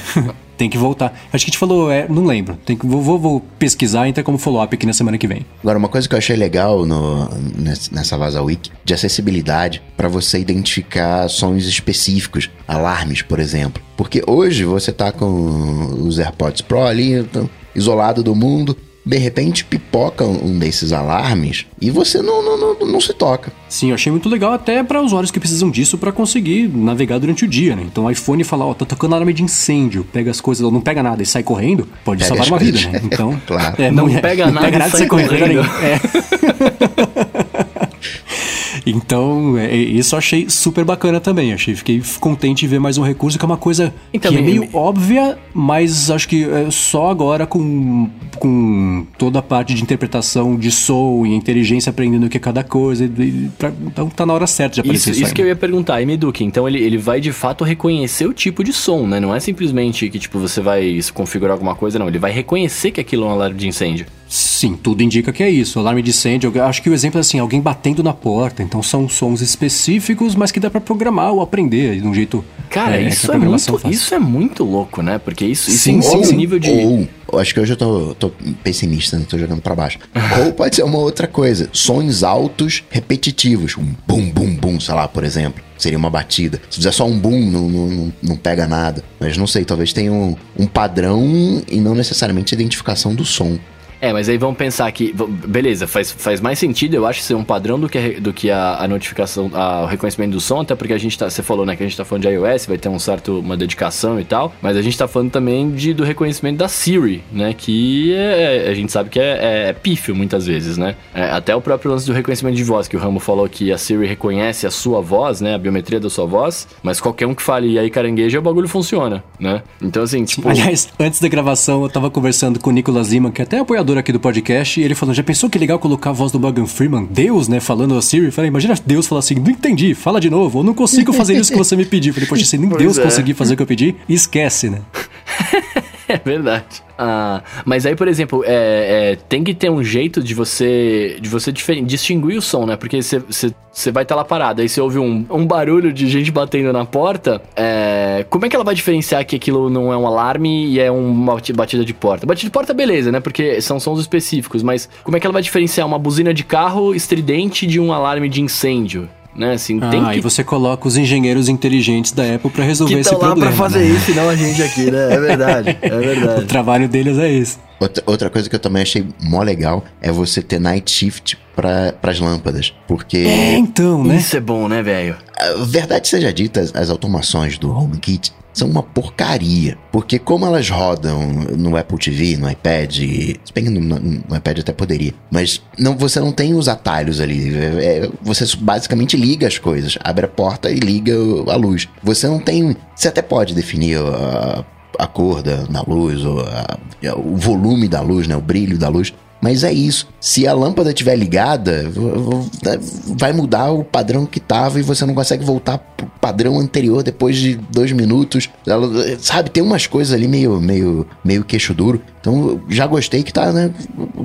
Tem que voltar. Acho que a gente falou, é, não lembro. Tem que, vou, vou, vou pesquisar e entrar como follow-up aqui na semana que vem. Agora, uma coisa que eu achei legal no, ness- nessa Vaza Wiki, de acessibilidade, para você identificar sons específicos, alarmes, por exemplo. Porque hoje você tá com os AirPods Pro ali, então, isolado do mundo, de repente pipoca um desses alarmes e você não, não, não, não se toca. Sim, eu achei muito legal até para usuários que precisam disso para conseguir navegar durante o dia, né? Então o iPhone fala, ó, tá tocando alarme de incêndio, pega as coisas, ou não pega nada e sai correndo, pode Pega salvar uma vida, né? Então, *laughs* Claro. é, Não é, pega nada e sai correndo. É. *laughs* Então, é, isso eu achei super bacana também. Achei, fiquei contente em ver mais um recurso, que é uma coisa Então, que é me- meio me- óbvia, mas acho que é só agora com, com toda a parte de interpretação de som e inteligência aprendendo o que é cada coisa. e- pra- então tá na hora certa de aparecer Isso, isso, isso que eu né? ia perguntar, e Meduque, então ele, ele vai de fato reconhecer o tipo de som, né? Não é simplesmente que, tipo, você vai configurar alguma coisa, não. Ele vai reconhecer que aquilo é um alarme de incêndio. Sim, tudo indica que é isso. Alarme de incêndio, eu acho que o exemplo é assim, alguém batendo na porta. Então são sons específicos, mas que dá pra programar ou aprender de um jeito... Cara, que isso, é muito, faz. isso é muito louco, né? Porque isso, isso Sim, sim, um nível de... Ou, eu acho que hoje eu tô, tô pessimista, né? tô jogando pra baixo. *laughs* Ou pode ser uma outra coisa, sons altos repetitivos, um bum, bum, bum, sei lá, por exemplo. Seria uma batida. Se fizer só um boom, não, não, não- não pega nada. Mas não sei, talvez tenha um, um padrão e não necessariamente a identificação do som. É, mas aí vamos pensar que, beleza, faz, faz mais sentido, eu acho, ser um padrão do que, a, do que a, a notificação, a- o reconhecimento do som, até porque a gente tá, você falou, né, que a gente tá falando de iOS, vai ter um certo, uma dedicação e tal, mas a gente tá falando também de, do reconhecimento da Siri, né, que é- a gente sabe que é, é pífio muitas vezes, né, É, até o próprio lance do reconhecimento de voz, que o Rambo falou que a Siri reconhece a sua voz, né, a biometria da sua voz, mas qualquer um que fale e aí carangueja, o bagulho funciona, né, então assim, tipo... Aliás, antes da gravação, eu tava conversando com o Nicolas Lima, que é até aqui do podcast, e ele falou: já pensou que legal colocar a voz do Morgan Freeman? Deus, né? Falando a Siri. Eu Falei, imagina Deus falar assim: não entendi, fala de novo, eu não consigo fazer isso que você me pediu. Eu Falei, poxa, se nem *laughs* Pois Deus é. conseguir fazer o que eu pedi, esquece, né? *laughs* *laughs* É verdade. Ah, mas aí, por exemplo, é, é, tem que ter um jeito de você de você distinguir o som, né? Porque você- vai estar lá parado, aí você ouve um, um barulho de gente batendo na porta. é, como é que ela vai diferenciar que aquilo não é um alarme e é uma bati- batida de porta? Batida de porta, beleza, né? Porque são sons específicos, mas como é que ela vai diferenciar uma buzina de carro estridente de um alarme de incêndio? Né? Assim, tem Ah, que e você coloca os engenheiros inteligentes da Apple pra resolver que esse lá problema. pra fazer né? isso, não a gente aqui, né? É verdade, é *laughs* O verdade. trabalho deles é esse. Outra, outra coisa que eu também achei mó legal é você ter night shift para as lâmpadas. Porque, É, então, né? Isso é bom, né, velho? a verdade seja dita, as, as automações do HomeKit são uma porcaria. Porque como elas rodam no Apple TV, no iPad, se bem que no, no- iPad até poderia, mas não, você não tem os atalhos ali. É- é- você basicamente liga as coisas, abre a porta e liga a luz. Você não tem. Você até pode definir a, a cor da, da luz, ou a- o volume da luz, né, o brilho da luz. Mas é isso. Se a lâmpada estiver ligada, v- vai mudar o padrão que tava e você não consegue voltar pro padrão anterior depois de dois minutos. Ela- sabe, tem umas coisas ali meio, meio, meio queixo duro. Então, já gostei que tá, né?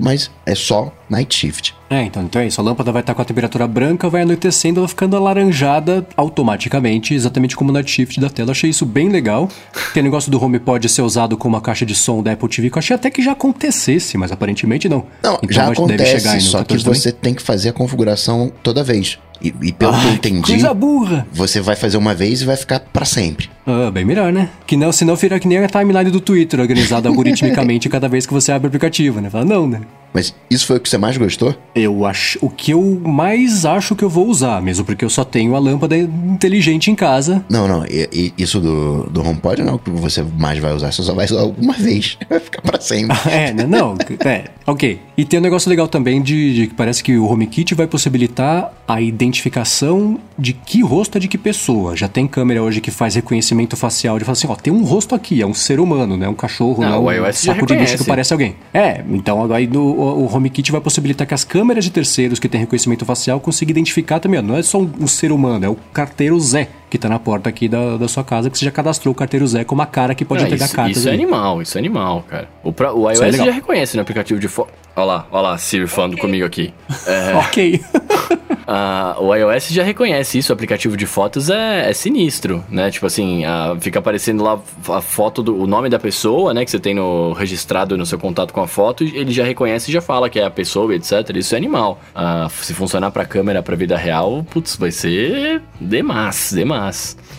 Mas é só night shift. É, então, então é isso. A lâmpada vai estar com a temperatura branca, vai anoitecendo, ela ficando alaranjada automaticamente, exatamente como o night shift da tela. Achei isso bem legal. Tem o negócio do HomePod ser usado como uma caixa de som da Apple TV, que eu achei até que já acontecesse, mas aparentemente não. Não, Então já acontece, só que 14 também. você tem que fazer a configuração toda vez. E, e pelo que eu entendi, Coisa burra! você vai fazer uma vez e vai ficar pra sempre. Ah, bem melhor, né? Que não, senão fica que nem a timeline do Twitter, organizada algoritmicamente *laughs* cada vez que você abre o aplicativo, né? Fala, não, né? Mas isso foi o que você mais gostou? Eu acho. O que eu mais acho que eu vou usar, mesmo porque eu só tenho a lâmpada inteligente em casa. Não, não, e- e- isso do, do HomePod não é o que você mais vai usar, você só vai usar uma vez, *laughs* vai ficar pra sempre. *laughs* É, né? Não, é, ok. E tem um negócio legal também de, de que parece que o HomeKit vai possibilitar a identificação de que rosto é de que pessoa. Já tem câmera hoje que faz reconhecimento facial de falar assim, ó, tem um rosto aqui, é um ser humano, né? Um cachorro, Não, não, o um saco de lixo que parece alguém. É, então agora aí no- o, o HomeKit vai possibilitar que as câmeras de terceiros que têm reconhecimento facial consigam identificar também, ó, não é só um, um ser humano, é o carteiro Zé que tá na porta aqui da, da sua casa, que você já cadastrou o carteiro Zé com uma cara que pode É, entregar isso, cartas isso é ali. animal, isso é animal, cara. O, pra- o é iOS legal. já reconhece no aplicativo de foto. Olha lá, olha lá, Siri falando comigo aqui. É, *laughs* Ok. *laughs* ah, o iOS já reconhece isso, o aplicativo de fotos é, é sinistro, né? Tipo assim, ah, fica aparecendo lá a foto do o nome da pessoa, né? Que você tem no registrado no seu contato com a foto, ele já reconhece e já fala que é a pessoa, etc. Isso é animal. Ah, se funcionar pra câmera, pra vida real, putz, vai ser demais, demais.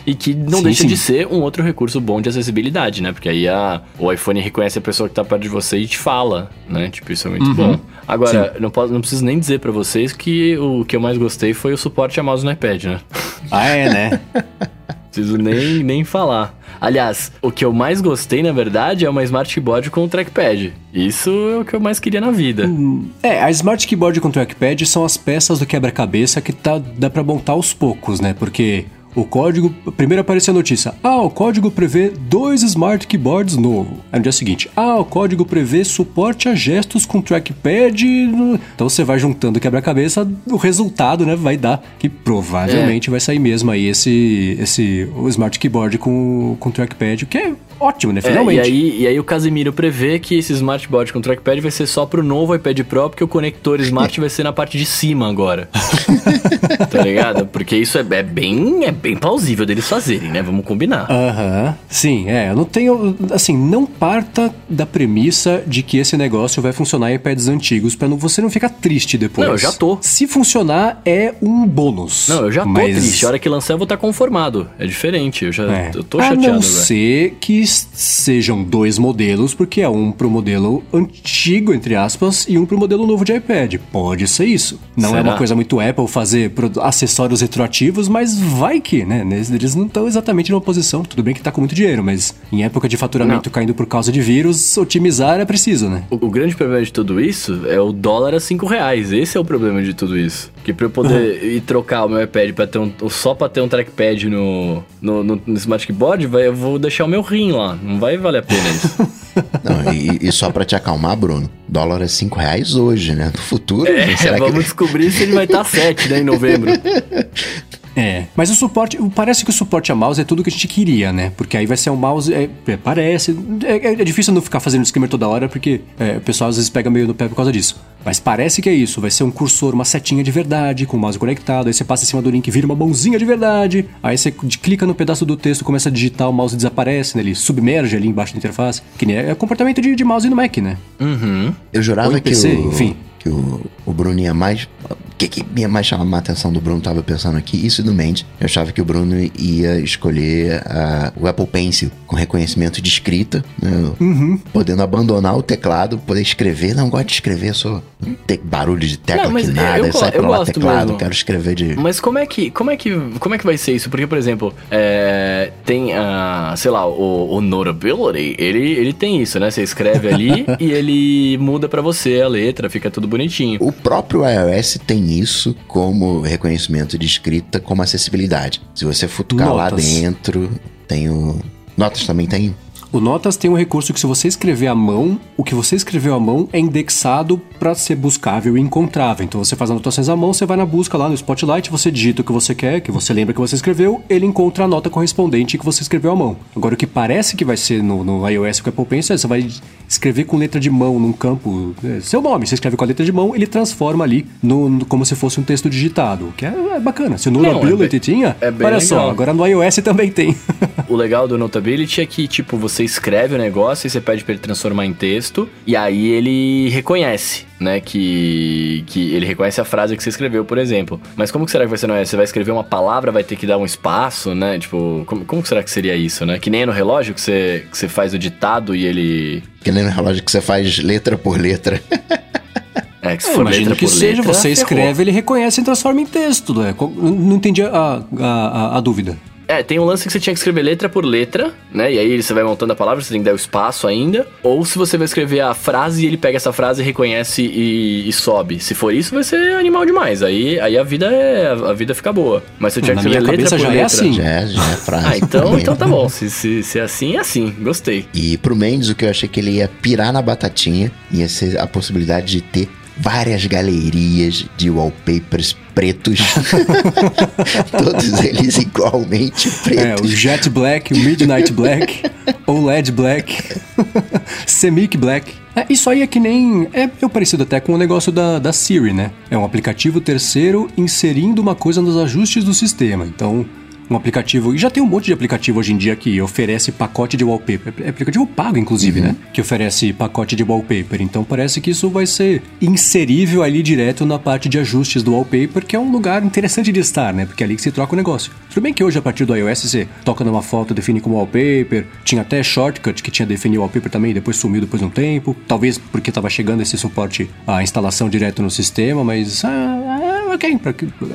E que não Sim, deixa sim. de ser um outro recurso bom de acessibilidade, né? Porque aí a, o iPhone reconhece a pessoa que tá perto de você e te fala, né? Tipo, isso é muito bom. Agora, não, posso, não preciso nem dizer pra vocês que o que eu mais gostei foi o suporte a mouse no iPad, né? ah, é, né? *laughs* Preciso nem, nem falar. Aliás, o que eu mais gostei, na verdade, é uma Smart Keyboard com trackpad. Isso é o que eu mais queria na vida. É, a Smart Keyboard com Trackpad são as peças do quebra-cabeça que tá, dá pra montar aos poucos, né? Porque o código. Primeiro apareceu a notícia: ah, o código prevê dois Smart Keyboards novo. Aí no dia seguinte: ah, o código prevê suporte a gestos com trackpad. no-" Então você vai juntando quebra-cabeça, o resultado, né, vai dar que provavelmente vai sair mesmo aí esse, esse o Smart Keyboard com, com trackpad, o que é ótimo, né? É, Finalmente. e, aí, e aí o Casimiro prevê que esse smartboard com trackpad vai ser só pro novo iPad Pro, porque o conector smart vai ser na parte de cima agora. *laughs* tá ligado? Porque isso é, é bem, é bem plausível deles fazerem, né? Vamos combinar. Aham. Sim, é. Eu não tenho. Assim, não parta da premissa de que esse negócio vai funcionar em iPads antigos pra não, você não ficar triste depois. Não, eu já tô. Se funcionar, é um bônus. Não, eu já tô Mas- triste. A hora que lançar eu vou estar conformado. É diferente. Eu já É. eu tô a chateado não agora. ser que s- sejam dois modelos, porque é um pro modelo antigo, entre aspas, e um pro modelo novo de iPad. Pode ser isso. Não é Será? uma coisa muito Apple fazer acessórios retroativos, mas vai que, né? Eles não estão exatamente numa posição. Tudo bem que tá com muito dinheiro, mas em época de faturamento caindo por causa de vírus, otimizar é preciso, né? O, o grande problema de tudo isso é o dólar a 5 reais. Esse é o problema de tudo isso. Que pra eu poder ir trocar o meu iPad pra ter um, só pra ter um trackpad no, no, no, no Smart Keyboard, vai, eu vou deixar o meu rim lá. Não vai valer a pena isso. *laughs* Não, e, e só pra te acalmar, Bruno, dólar é 5 reais hoje, né? No futuro, É, será vamos que... descobrir se ele vai estar 7, né, em novembro. *laughs* É, mas o suporte, parece que o suporte a mouse é tudo que a gente queria, né? Porque aí vai ser um mouse, é, é, parece, é, é difícil não ficar fazendo disclaimer toda hora, porque é, o pessoal às vezes pega meio no pé por causa disso. Mas parece que é isso, vai ser um cursor, uma setinha de verdade, com o mouse conectado, aí você passa em cima do link, vira uma mãozinha de verdade, aí você clica no pedaço do texto, começa a digitar, o mouse desaparece, né? Ele submerge ali embaixo da interface, que nem é, é comportamento de, de mouse no Mac, né? Uhum. Eu Ou jurava em que, PC, o, enfim. Que o, o Bruno ia mais... O que, que ia mais chamar a atenção do Bruno, tava pensando aqui, isso e do Mendes. Eu achava que o Bruno ia escolher ah, o Apple Pencil com reconhecimento de escrita, né? Uhum. podendo abandonar o teclado, poder escrever. Não gosto de escrever, sou não tem barulho de tecla Não, mas que eu nada, go- sai eu lá teclado, mesmo. quero escrever de... Mas como é que, como é que, como é que vai ser isso? Porque, por exemplo, é, tem, a, sei lá, o, o Notability, ele, ele tem isso, né? Você escreve ali *laughs* e ele muda pra você a letra, fica tudo bonitinho. O próprio iOS tem isso como reconhecimento de escrita, como acessibilidade. Se você futucar lá Notas. dentro, tem o. Notas também tem. O Notas tem um recurso que se você escrever à mão, o que você escreveu à mão é indexado para ser buscável e encontrável. Então você faz anotações à mão, você vai na busca lá no Spotlight, você digita o que você quer, que você lembra que você escreveu, ele encontra a nota correspondente que você escreveu à mão. Agora o que parece que vai ser no, no iOS com o Apple Pencil é você vai escrever com letra de mão num campo, é, seu nome, você escreve com a letra de mão, ele transforma ali no, no- como se fosse um texto digitado, o que é, é bacana. Se o é Notability bem- tinha, é olha só, legal. agora no iOS também tem. *laughs* O legal do Notability é que, tipo, você escreve o negócio e você pede pra ele transformar em texto, e aí ele reconhece, né? Que, que ele reconhece a frase que você escreveu, por exemplo. Mas como que será que vai ser no iOS? Você vai escrever uma palavra, vai ter que dar um espaço, né? Tipo, como, como que será que seria isso, né? Que nem no relógio que você, que você faz o ditado e ele. Que nem no relógio que você faz letra por letra. *laughs* É, que se for letra que por seja, letra, você ferrou. escreve, ele reconhece e transforma em texto. Né? Não entendi a, a, a- a dúvida. É, tem um lance que você tinha que escrever letra por letra, né? E aí você vai montando a palavra, você tem que dar o espaço ainda. Ou se você vai escrever a frase e ele pega essa frase, reconhece e, e sobe. Se for isso, vai ser animal demais. Aí, aí a vida é. A vida fica boa. Mas se eu tiver que escrever letra por já é letra. assim. já, é, já é *laughs* frase. Ah, então, então tá bom. Se, se, se é assim, é assim. Gostei. E pro Mendes, o que eu achei que ele ia pirar na batatinha ia ser a possibilidade de ter várias galerias de wallpapers pretos. *laughs* Todos eles igualmente É, o pretos. Jet Black, o Midnight Black, o LED Black, *laughs* Semic Black. É, isso aí é que nem. É, é parecido até com o negócio da, da Siri, né? É um aplicativo terceiro inserindo uma coisa nos ajustes do sistema. Então, um aplicativo. E já tem um monte de aplicativo hoje em dia que oferece pacote de wallpaper. É aplicativo pago, inclusive, né? Que oferece pacote de wallpaper. Então parece que isso vai ser inserível ali direto na parte de ajustes do wallpaper, que é um lugar interessante de estar, né? Porque é ali que se troca o negócio. Tudo bem que hoje, a partir do iOS, você toca numa foto, define como wallpaper. Tinha até shortcut que tinha definido wallpaper também, depois sumiu depois de um tempo. Talvez porque estava chegando esse suporte à instalação direto no sistema, mas. Ah, ok.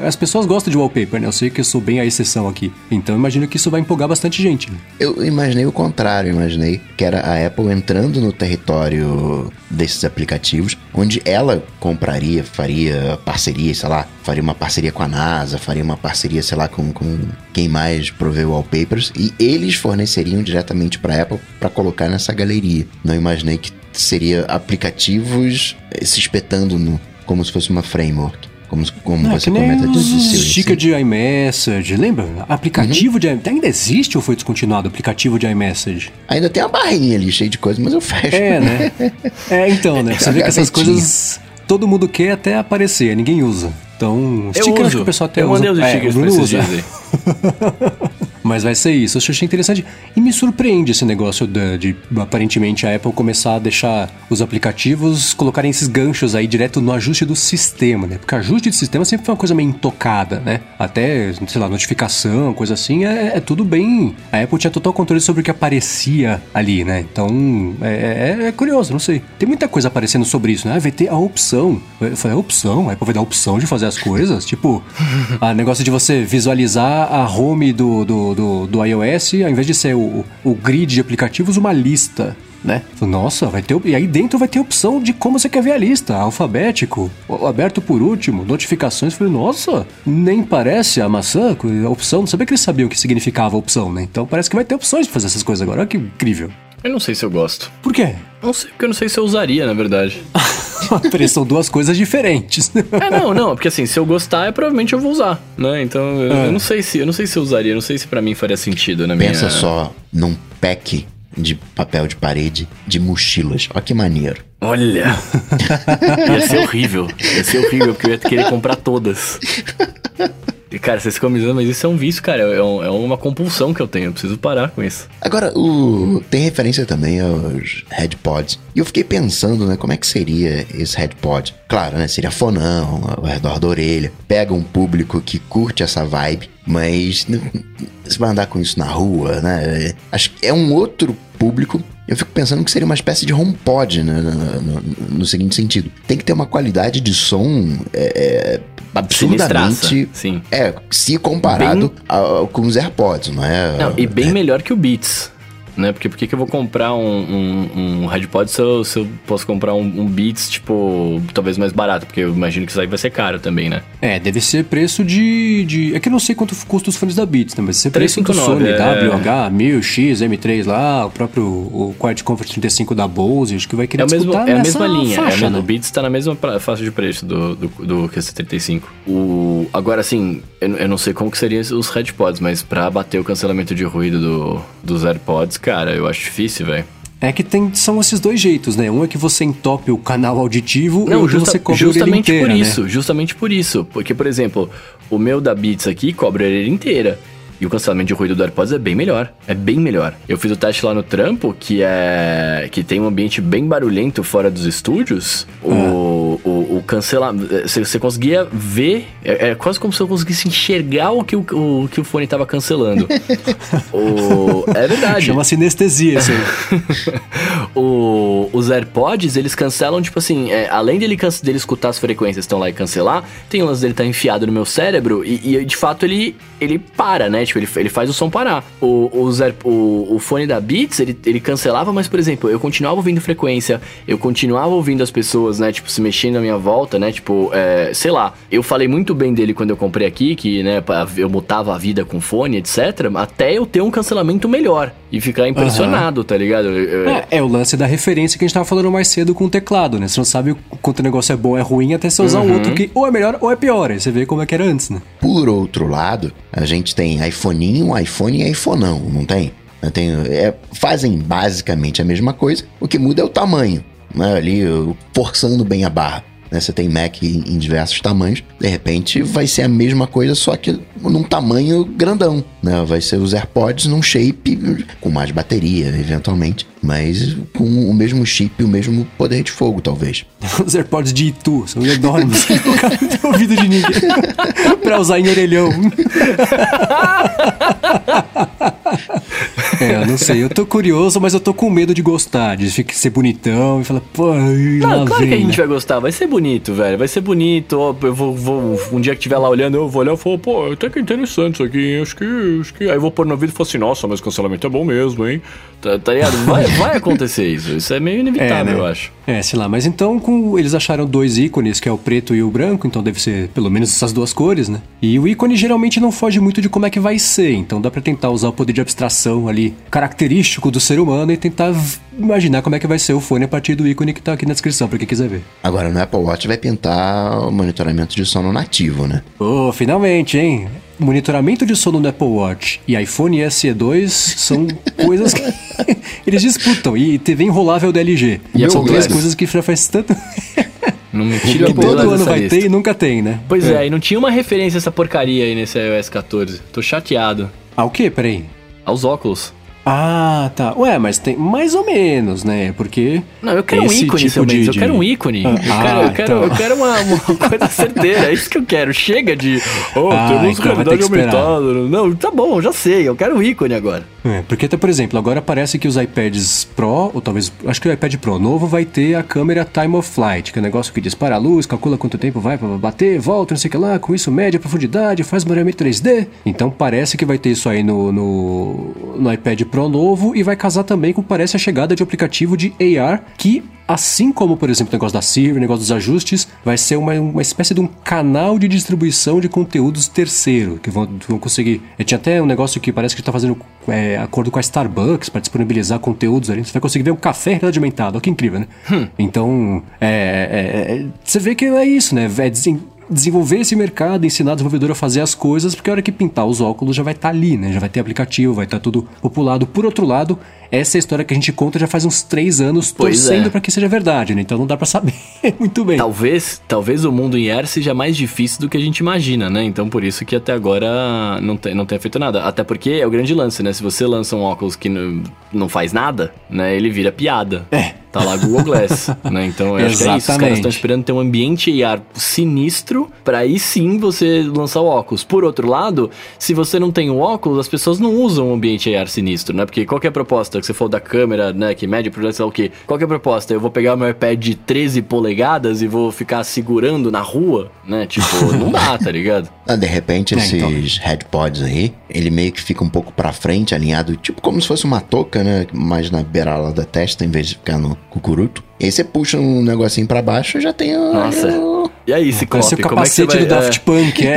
As pessoas gostam de wallpaper, né? Eu sei que eu sou bem a exceção aqui. Então imagino que isso vai empolgar bastante gente. né? Eu imaginei o contrário, imaginei que era a Apple entrando no território desses aplicativos, onde ela compraria, faria parceria, sei lá, faria uma parceria com a NASA, faria uma parceria, sei lá, com, com quem mais proveu wallpapers, e eles forneceriam diretamente para a Apple para colocar nessa galeria. Não imaginei que seria aplicativos se espetando no, como se fosse uma framework. Como, como é você comenta de sticker assim. de iMessage, lembra? Aplicativo de iMessage. Ainda existe ou foi descontinuado o aplicativo de iMessage? Ainda tem uma barrinha ali cheia de coisas, mas eu fecho. É, né? *laughs* É, então, né? Você vê que essas coisas todo mundo quer até aparecer, ninguém usa. Então, Eu sticker acho que o pessoal até Eu usa. mandei os É, stickers o pra esses usa. aí. *laughs* Mas vai ser isso. Eu achei interessante. E me surpreende esse negócio de, de, aparentemente a Apple começar a deixar os aplicativos colocarem esses ganchos aí direto no ajuste do sistema, né? Porque ajuste de sistema sempre foi uma coisa meio intocada, né? Até, sei lá, notificação, coisa assim, é, é tudo bem. A Apple tinha total controle sobre o que aparecia ali, né? Então, é, é- é curioso, não sei. Tem muita coisa aparecendo sobre isso, né? Ah, vai ter a opção. Eu falei, a opção? A Apple vai dar a opção de fazer as coisas? Tipo, a negócio de você visualizar a home do, do, do, do iOS, ao invés de ser o, o grid de aplicativos, uma lista. Né? Nossa, vai ter. E aí dentro vai ter opção de como você quer ver a lista, alfabético, aberto por último, notificações. Falei, nossa, nem parece a maçã, a opção. Não sabia que eles sabiam o que significava a opção, né? Então parece que vai ter opções de fazer essas coisas agora. Olha que incrível. Eu não sei se eu gosto. Por quê? Não sei, porque eu não sei se eu usaria, na verdade. *laughs* Peraí, são duas coisas diferentes. *laughs* É, não, não, porque assim, se eu gostar, é, provavelmente eu vou usar, né? Então, eu, É. eu não sei se eu não sei se eu usaria, eu não sei se pra mim faria sentido na minha Pensa só num pack de papel de parede de mochilas. Olha que maneiro. Olha! *laughs* ia ser horrível. Ia ser horrível, porque eu ia querer comprar todas. E, cara, vocês ficam me dizendo, mas isso é um vício, cara. É, um- é uma compulsão que eu tenho. Eu preciso parar com isso. Agora, o... tem referência também aos headpods. E eu fiquei pensando, né, como é que seria esse headpod? Claro, né, seria fonão, ao redor da orelha. Pega um público que curte essa vibe, mas você vai andar com isso na rua, né? Acho é um outro público. Eu fico pensando que seria uma espécie de HomePod, né, no, no- no seguinte sentido. Tem que ter uma qualidade de som é, é, absurdamente... Sim. É, se comparado Bem- ao- com os AirPods, não é? Não, e bem É. melhor que o Beats. Né? Porque por que eu vou comprar um, um, um HeadPod se eu, se eu posso comprar um, um Beats, tipo, talvez mais barato? Porque eu imagino que isso aí vai ser caro também, né? É, deve ser preço de, de. É que eu não sei quanto custa os fones da Beats, né? Mas deve ser preço do 359, Sony, é. WH, 1000, X, M3 lá, o próprio o Quiet Comfort 35 da Bose, acho que vai querer É, o mesmo, é a mesma linha. faixa, é, o mesmo- né? O Beats tá na mesma faixa de preço do, do, do QC35. O, agora, assim, eu, eu não sei como que seriam os headpods, mas pra bater o cancelamento de ruído do, dos AirPods, cara, eu acho difícil, velho. É que tem, são esses dois jeitos, né? Um é que você entope o canal auditivo e Não, outro justa- você cobre a orelha justamente inteira, por né? isso, justamente por isso. Porque, por exemplo, o meu da Beats aqui cobre a orelha inteira. E o cancelamento de ruído do AirPods é bem melhor. É bem melhor. Eu fiz o teste lá no trampo, que é. que tem um ambiente bem barulhento fora dos estúdios. O, o, o cancelamento. Você, conseguia ver. É, é quase como se eu conseguisse enxergar o que o, o, que o fone tava cancelando. *laughs* o, é verdade. Chama-se anestesia isso aí. *laughs* o- os AirPods, eles cancelam, tipo assim, é, além dele, dele escutar as frequências que estão lá e cancelar, tem o lance dele estar enfiado no meu cérebro e, e, de fato ele, ele para, né? Tipo, ele, ele faz o som parar. O, Air- o, o fone da Beats, ele, ele cancelava, mas, por exemplo, eu continuava ouvindo frequência, eu continuava ouvindo as pessoas, né? Tipo, se mexendo à minha volta, né? Tipo, é, sei lá, eu falei muito bem dele quando eu comprei aqui, que, né, eu mutava a vida com fone, etc. Até eu ter um cancelamento melhor e ficar impressionado, tá ligado? Eu- eu- É, é o lance da referência que a gente tava falando mais cedo com o teclado, né? Você não sabe o quanto o negócio é bom ou é ruim até você usar o outro que ou é melhor ou é pior. Aí você vê como é que era antes, né? Por outro lado, a gente tem iPhoninho, iPhone e iPhoneão, não tem? Tenho- é, fazem basicamente a mesma coisa, o que muda é o tamanho, né? Ali, forçando bem a barra. Né? Você tem Mac em, em diversos tamanhos, de repente vai ser a mesma coisa, só que num tamanho grandão, né? Vai ser os AirPods num shape com mais bateria, eventualmente, mas com o mesmo chip, o mesmo poder de fogo, talvez. *laughs* Os AirPods de Itu são enormes. o cara não tem ouvido de ninguém. *laughs* pra usar em orelhão. *laughs* é, eu não sei. Eu tô curioso, mas eu tô com medo de gostar, de ser bonitão e falar, pô, Não, claro vem, que a gente né? vai gostar, vai ser bonito, velho. Vai ser bonito. ó, Eu vou, vou- um dia que estiver lá olhando, eu vou olhar e falo, pô, até que interessante isso aqui. Acho que, acho que. Aí eu vou pôr no ouvido e falar assim, nossa, mas cancelamento é bom mesmo, hein? Tá, tá ligado? Vai, *laughs* vai acontecer isso. Isso é meio inevitável, É, né? eu acho. É, sei lá, mas então com, eles acharam dois ícones, que é o preto e o branco, então deve ser pelo menos essas duas cores, né? E o ícone geralmente não foge muito de como é que vai ser, então dá pra tentar usar o poder de abstração ali, característico do ser humano, e tentar imaginar como é que vai ser o fone a partir do ícone que tá aqui na descrição, pra quem quiser ver. Agora, no Apple Watch vai pintar o monitoramento de sono nativo, né? Ô, finalmente, hein? Monitoramento de sono no Apple Watch e iPhone SE2 são *laughs* coisas que *laughs* eles disputam. E TV enrolável da LG. E são três coisas que já faz tanto. Não me *laughs* tira Que todo ano vai lista. ter e nunca tem, né? Pois é. e não tinha uma referência a essa porcaria aí nesse iOS 14. Tô chateado. Ah, o quê? Peraí. Aos óculos. Ah, tá. Ué, mas tem mais ou menos, né? Porque. Não, eu quero um ícone, tipo seu Mendes. de- Eu de- quero um ícone. eu Ah, quero, eu quero, então. eu quero uma, uma *laughs* coisa certeira. É isso que eu quero. Chega de. Oh, Ah, temos então esperar. aumentada. Não, tá bom, já sei. Eu quero um ícone agora. É, porque até, por exemplo, agora parece que os iPads Pro, ou talvez, acho que o iPad Pro novo vai ter a câmera Time of Flight, que é um negócio que dispara a luz, calcula quanto tempo vai pra bater, volta, não sei o que lá, com isso mede a profundidade, faz mareamento 3D. Então parece que vai ter isso aí no, no, no iPad Pro novo e vai casar também com, parece, a chegada de aplicativo de AR, que Assim como, por exemplo, o negócio da Siri, o negócio dos ajustes, vai ser uma, uma espécie de um canal de distribuição de conteúdos terceiro, que vão, vão conseguir. É, tinha até um negócio que parece que está fazendo é, acordo com a Starbucks para disponibilizar conteúdos ali. Você vai conseguir ver um café aumentada. Olha que incrível, né? Então, é, é, é, você vê que é isso, né? É desen- desenvolver esse mercado, ensinar o desenvolvedor a fazer as coisas, porque a hora que pintar os óculos já vai estar ali, né? Já vai ter aplicativo, vai estar tudo populado. Por outro lado, essa é a história que a gente conta já faz uns três anos, Pois torcendo é. para que seja verdade, né? Então não dá para saber *laughs* muito bem. Talvez, talvez o mundo em AR seja mais difícil do que a gente imagina, né? Então por isso que até agora não, tem, não tenha feito nada. Até porque é o grande lance, né? Se você lança um óculos que não, não faz nada, né? Ele vira piada. É. Tá lá Google Glass, *laughs* né? Então eu acho que é isso. Os caras estão esperando ter um ambiente AR sinistro pra aí sim você lançar o óculos. Por outro lado, se você não tem o óculos, as pessoas não usam o ambiente AR sinistro, né? Porque qual que é a proposta? Que você falou da câmera, né? Que mede lá o quê. Qual que é a proposta? Eu vou pegar o meu iPad de 13 polegadas e vou ficar segurando na rua, né? Tipo, *laughs* não dá, tá ligado? Ah, de repente, É, esses então. headpods aí, ele meio que fica um pouco pra frente, alinhado, tipo como se fosse uma touca, né? Mais na beirada da testa, em vez de ficar no cucuruto. E aí você puxa um negocinho pra baixo, já tem o... Nossa. E aí, Ciclope, o como é que você capacete vai... do Daft Punk, é.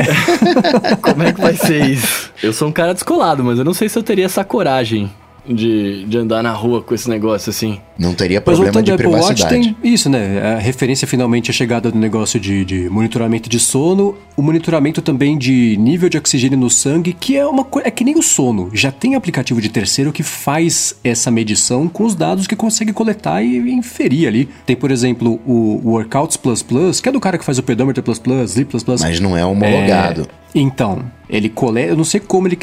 é, *laughs* como é que vai ser isso? Eu sou um cara descolado, mas eu não sei se eu teria essa coragem de, de andar na rua com esse negócio assim. Não teria problema de Apple Watch privacidade. tem isso, né? A referência finalmente é a chegada do negócio de, de monitoramento de sono, o monitoramento também de nível de oxigênio no sangue, que é uma coisa. É que nem o sono. Já tem aplicativo de terceiro que faz essa medição com os dados que consegue coletar e inferir ali. Tem, por exemplo, o Workouts Plus Plus, que é do cara que faz o Pedometer Plus Plus, Sleep Plus Plus. Mas não é homologado. É, então, ele coleta. Eu não sei como ele.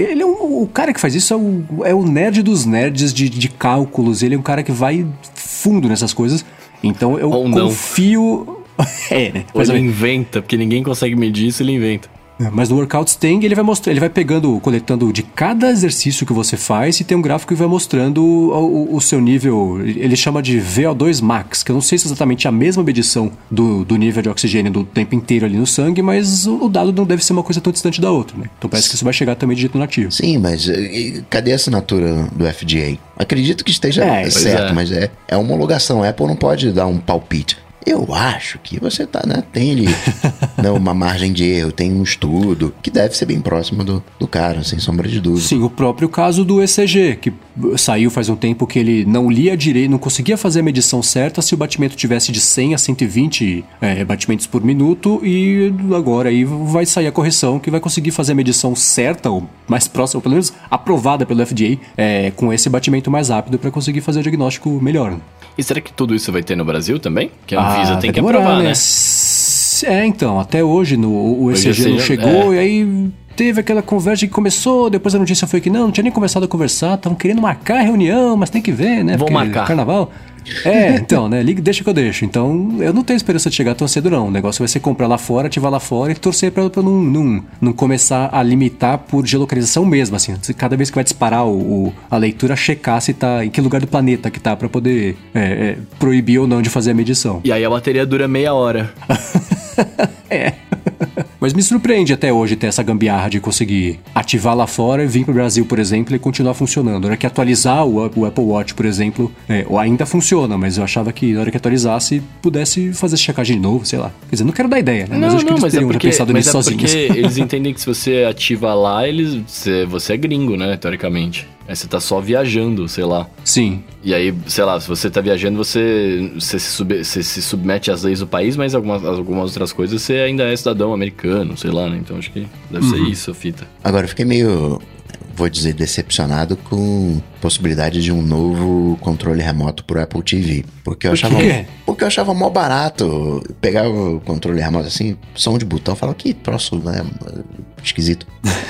Ele, é um, o cara que faz isso é o, é o nerd dos nerds de, de cálculos. Ele é um cara que vai fundo nessas coisas. Então eu Ou não. confio. *laughs* é, né? Ou ele inventa, porque ninguém consegue medir isso, ele inventa. Mas no Workouts tem, ele vai mostrando, ele vai pegando, coletando de cada exercício que você faz e tem um gráfico que vai mostrando o, o- o seu nível. Ele chama de VO2 max, que eu não sei se é exatamente a mesma medição do, do nível de oxigênio do tempo inteiro ali no sangue, mas o, o dado não deve ser uma coisa tão distante da outra, né? Então parece que isso vai chegar também de jeito nativo. Sim, mas eh, cadê a assinatura do FDA? Acredito que esteja É, certo, é. mas é, é homologação. A Apple não pode dar um palpite. Eu acho que você tá, né? Tem ali *laughs* né, uma margem de erro, tem um estudo que deve ser bem próximo do, do cara, sem sombra de dúvida. Sim, o próprio caso do ECG, que saiu faz um tempo que ele não lia direito, não conseguia fazer a medição certa se o batimento tivesse de 100 a 120 é, batimentos por minuto e agora aí vai sair a correção que vai conseguir fazer a medição certa, ou mais próxima, ou pelo menos aprovada pelo FDA, é, com esse batimento mais rápido para conseguir fazer o diagnóstico melhor. né? E será que tudo isso vai ter no Brasil também? Que a Anvisa Ah, tem que demorar, aprovar, né? S- É, então, até hoje no, o ECG não esse- chegou, é. e aí teve aquela conversa que começou, depois a notícia foi que não, não tinha nem começado a conversar, estavam querendo marcar a reunião, mas tem que ver, né? Vão marcar. Carnaval. É, então, né? Liga, deixa que eu deixo. Então, eu não tenho esperança de chegar tão cedo, não. O negócio vai ser comprar lá fora, ativar lá fora e torcer pra, pra não, não, não começar a limitar por geolocalização mesmo, assim. Cada vez que vai disparar o, o- a leitura, checar se tá em que lugar do planeta que tá pra poder é, é, proibir ou não de fazer a medição. E aí a bateria dura meia hora. *laughs* É. Mas me surpreende até hoje ter essa gambiarra de conseguir ativar lá fora e vir pro Brasil, por exemplo, e continuar funcionando. Na hora que atualizar o, o Apple Watch, por exemplo, é, ou ainda funciona, mas eu achava que na hora que atualizasse, pudesse fazer checagem de novo, sei lá. Quer dizer, não quero dar ideia, né? mas acho que eles mas é teriam já porque, pensado mas nisso é sozinhos. porque *laughs* eles entendem que se você ativa lá, eles, você, você é gringo, né, teoricamente. Aí você tá só viajando, sei lá. Sim. E aí, sei lá, se você tá viajando, você, você, se, sub- você se submete às leis do país, mas algumas, algumas outras coisas você ainda é cidadão americano, sei lá, né? Então acho que deve ser Uhum. isso a fita. Agora, eu fiquei meio vou dizer, decepcionado com possibilidade de um novo controle remoto pro Apple TV. Porque eu Por achava. quê? Porque eu achava mó barato pegar o controle remoto assim, som de botão, falar que troço, né? Esquisito.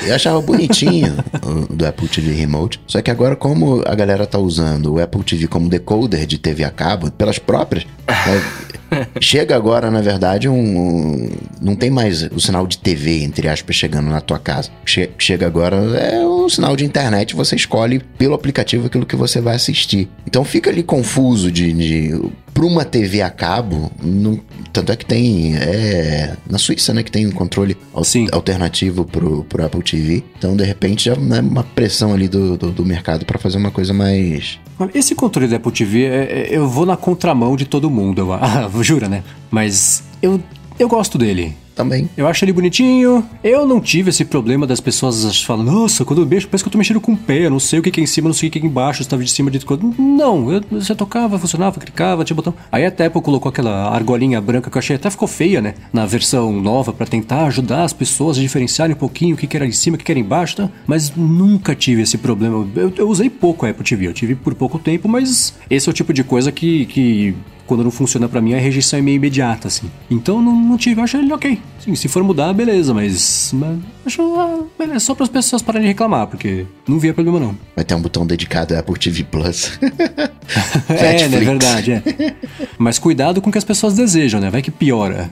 Eu achava bonitinho *laughs* o do Apple TV Remote. Só que agora, como a galera tá usando o Apple TV como decoder de TV a cabo, pelas próprias, né, *laughs* chega agora, na verdade, um, um- Não tem mais o sinal de TV, entre aspas, chegando na tua casa. Che- chega agora, é um sinal de internet, você escolhe pelo aplicativo aquilo que você vai assistir. Então fica ali confuso de. de para uma TV a cabo, não- tanto é que tem. É, na Suíça, né? Que tem um controle al- Sim. alternativo pro, pro Apple TV. Então, de repente, já é uma pressão ali do, do, do mercado para fazer uma coisa mais. Esse controle da Apple TV, é- é- eu vou na contramão de todo mundo, eu, ah, *laughs* jura, né? Mas eu, eu gosto dele. Também. Eu acho ele bonitinho. Eu não tive esse problema das pessoas falando, nossa, quando eu mexo, parece que eu tô mexendo com o pé, eu não sei o que que é em cima, não sei o que que é embaixo, se tava de cima, de coisa. Não, eu- você tocava, funcionava, clicava, tinha botão. Aí até a Apple colocou aquela argolinha branca que eu achei até ficou feia, né? Na versão nova, pra tentar ajudar as pessoas a diferenciarem um pouquinho o que que era em cima, o que que era embaixo, tá? Mas nunca tive esse problema. Eu, eu usei pouco a Apple TV, eu tive por pouco tempo, mas esse é o tipo de coisa que. que quando não funciona pra mim, a rejeição é meio imediata, assim. Então não, não tive, eu acho ele ok. Sim, se for mudar, beleza, mas. mas acho ah, beleza, só para as pessoas pararem de reclamar, porque não via problema não. Vai ter um botão dedicado a Apple TV Plus. *laughs* *laughs* é, né, Netflix. verdade, é. Mas cuidado com o que as pessoas desejam, né? Vai que piora.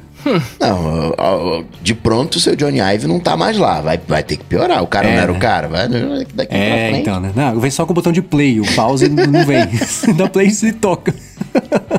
Não, de pronto o seu Johnny Ive não tá mais lá. Vai, vai ter que piorar. O cara É, não era né? o cara. Vai daqui pra É, frente. então, né? Não, vem só com o botão de play, o pause *laughs* não vem. Dá play e toca.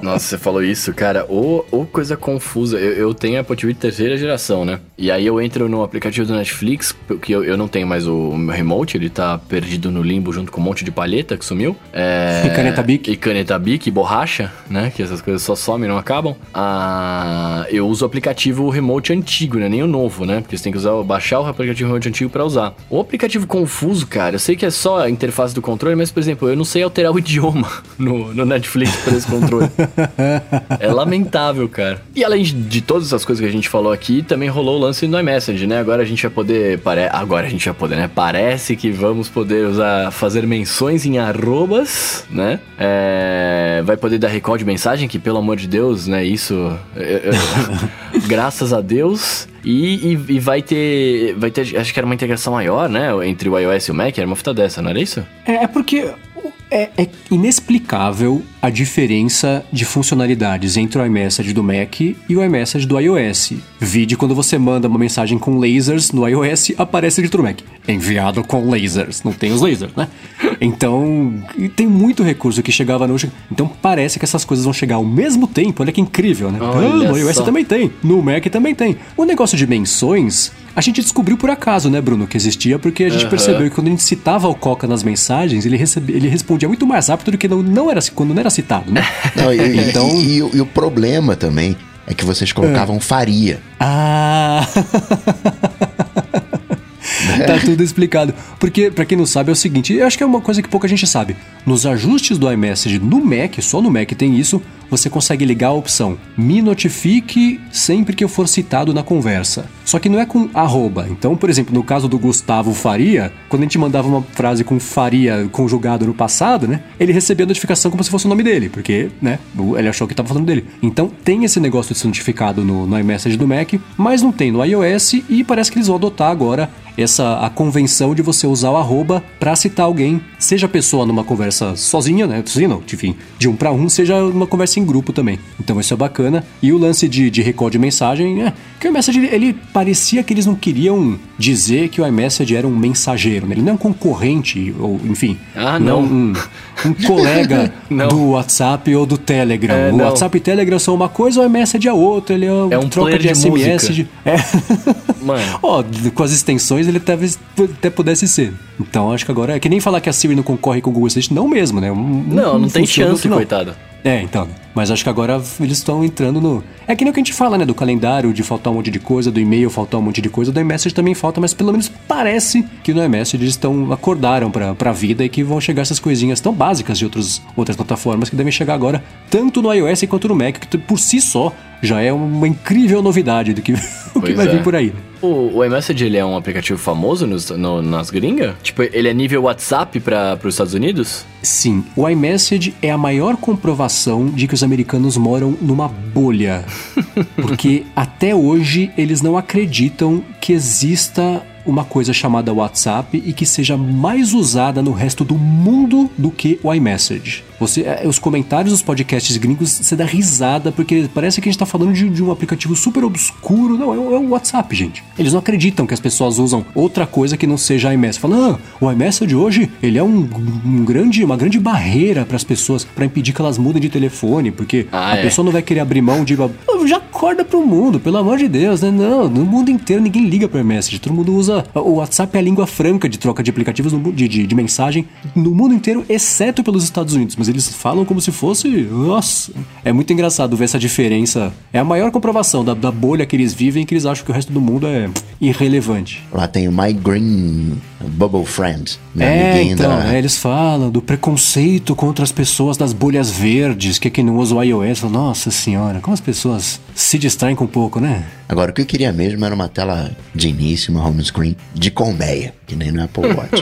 Nossa, você falou isso, cara. Ô, ô coisa confusa. Eu, eu tenho Apple TV de terceira geração, né? E aí eu entro no aplicativo do Netflix, porque eu, eu não tenho mais o meu remote, ele tá perdido no limbo junto com um monte de palheta que sumiu. É... E caneta Bic. E caneta Bic, e borracha, né? Que essas coisas só somem não acabam. Ah, eu uso o aplicativo remote antigo, né? Nem o novo, né? Porque você tem que usar, baixar o aplicativo remote antigo pra usar. O aplicativo confuso, cara, eu sei que é só a interface do controle, mas, por exemplo, eu não sei alterar o *laughs* idioma no, no Netflix por esse controle. *laughs* É lamentável, cara. E além de todas essas coisas que a gente falou aqui, também rolou o lance no iMessage, né? Agora a gente vai poder. Pare... Agora a gente vai poder, né? Parece que vamos poder usar. fazer menções em arrobas, né? É, Vai poder dar recall de mensagem, que pelo amor de Deus, né? Isso. *laughs* Graças a Deus. E, e- e vai ter. Vai ter. Acho que era uma integração maior, né? Entre o iOS e o Mac. Era uma fita dessa, não era isso? É, é porque é, é inexplicável a diferença de funcionalidades entre o iMessage do Mac e o iMessage do iOS. Vide quando você manda uma mensagem com lasers no iOS, aparece dentro do Mac. Enviado com lasers. Não tem os lasers, né? Então, e tem muito recurso que chegava no. Então parece que essas coisas vão chegar ao mesmo tempo. Olha que incrível, né? Olha Ah, no iOS também tem. No Mac também tem. O negócio de menções. A gente descobriu por acaso, né, Bruno, que existia, porque a gente Aham. percebeu que quando a gente citava o Coca nas mensagens, ele, recebe, ele respondia muito mais rápido do que não, não era, quando não era citado, né? *laughs* Não, e, Então- e- e o- e o problema também é que vocês colocavam faria. Ah! *laughs* tá tudo explicado. Porque, pra quem não sabe, é o seguinte: eu acho que é uma coisa que pouca gente sabe. Nos ajustes do iMessage no Mac, só no Mac tem isso, você consegue ligar a opção Me notifique sempre que eu for citado na conversa. Só que não é com arroba. Então, por exemplo, no caso do Gustavo Faria, quando a gente mandava uma frase com Faria conjugado no passado, né? Ele recebia a notificação como se fosse o nome dele, porque, né? Ele achou que tava falando dele. Então, tem esse negócio de ser notificado no, no iMessage do Mac, mas não tem no iOS e parece que eles vão adotar agora essa a convenção de você usar o arroba pra citar alguém, seja a pessoa numa conversa sozinha, né? Sozinha não, enfim, de um pra um, seja uma conversa em grupo também. Então isso é bacana. E o lance de, de recall de mensagem, é que o iMessage ele, parecia que eles não queriam dizer que o iMessage era um mensageiro, né? Ele não é um concorrente, ou enfim, Ah, é não. um, um colega *laughs* Não. do WhatsApp ou do Telegram. É, o não. WhatsApp e Telegram são uma coisa, o iMessage é outra, ele é, É um troca de de SMS. música. De, *laughs* é. Mano. Ó, com as extensões ele talvez até pudesse ser. Então acho que agora é que nem falar que a Siri não concorre com o Google Assistant, não mesmo, né? Um- Não, não, tem chance, não. coitado. É, então. Mas acho que agora eles estão entrando no. É que nem o que a gente fala, né? Do calendário, de faltar um monte de coisa, do e-mail faltar um monte de coisa, do iMessage também falta, mas pelo menos parece que no iMessage eles estão acordaram pra, pra vida e que vão chegar essas coisinhas tão básicas de outros, outras plataformas que devem chegar agora, tanto no iOS quanto no Mac, que por si só já é uma incrível novidade do que, *laughs* o que vai é. vir por aí. O, o iMessage, ele é um aplicativo famoso nos, no- nas gringas? Tipo, ele é nível WhatsApp para os Estados Unidos? Sim, o iMessage é a maior comprovação de que os americanos moram numa bolha. *laughs* Porque até hoje eles não acreditam que exista uma coisa chamada WhatsApp e que seja mais usada no resto do mundo do que o iMessage. Você, é, os comentários dos podcasts gringos, você dá risada porque parece que a gente tá falando de, de um aplicativo super obscuro. Não, é, o- é o WhatsApp, gente. Eles não acreditam que as pessoas usam outra coisa que não seja iMessage. Falam, ah, o iMessage hoje, ele é um, um grande, uma grande barreira para as pessoas, para impedir que elas mudem de telefone, porque Ah, a é? pessoa não vai querer abrir mão de... "Ah, Já acorda pro mundo, pelo amor de Deus, né? Não, no mundo inteiro ninguém liga para iMessage. Todo mundo usa... O WhatsApp é a língua franca de troca de aplicativos, no de, de, de mensagem, no mundo inteiro, exceto pelos Estados Unidos. Mas eles falam como se fosse... Nossa! É muito engraçado ver essa diferença. É a maior comprovação da, da bolha que eles vivem, que eles acham que o resto do mundo é irrelevante. Lá tem o My Green Bubble Friend. Meu É, então, da- é, eles falam do preconceito contra as pessoas das bolhas verdes, que é quem não usa o iOS. Nossa senhora, como as pessoas se distraem com um pouco, né? Agora, o que eu queria mesmo era uma tela de início, uma home screen de colmeia, que nem no Apple Watch.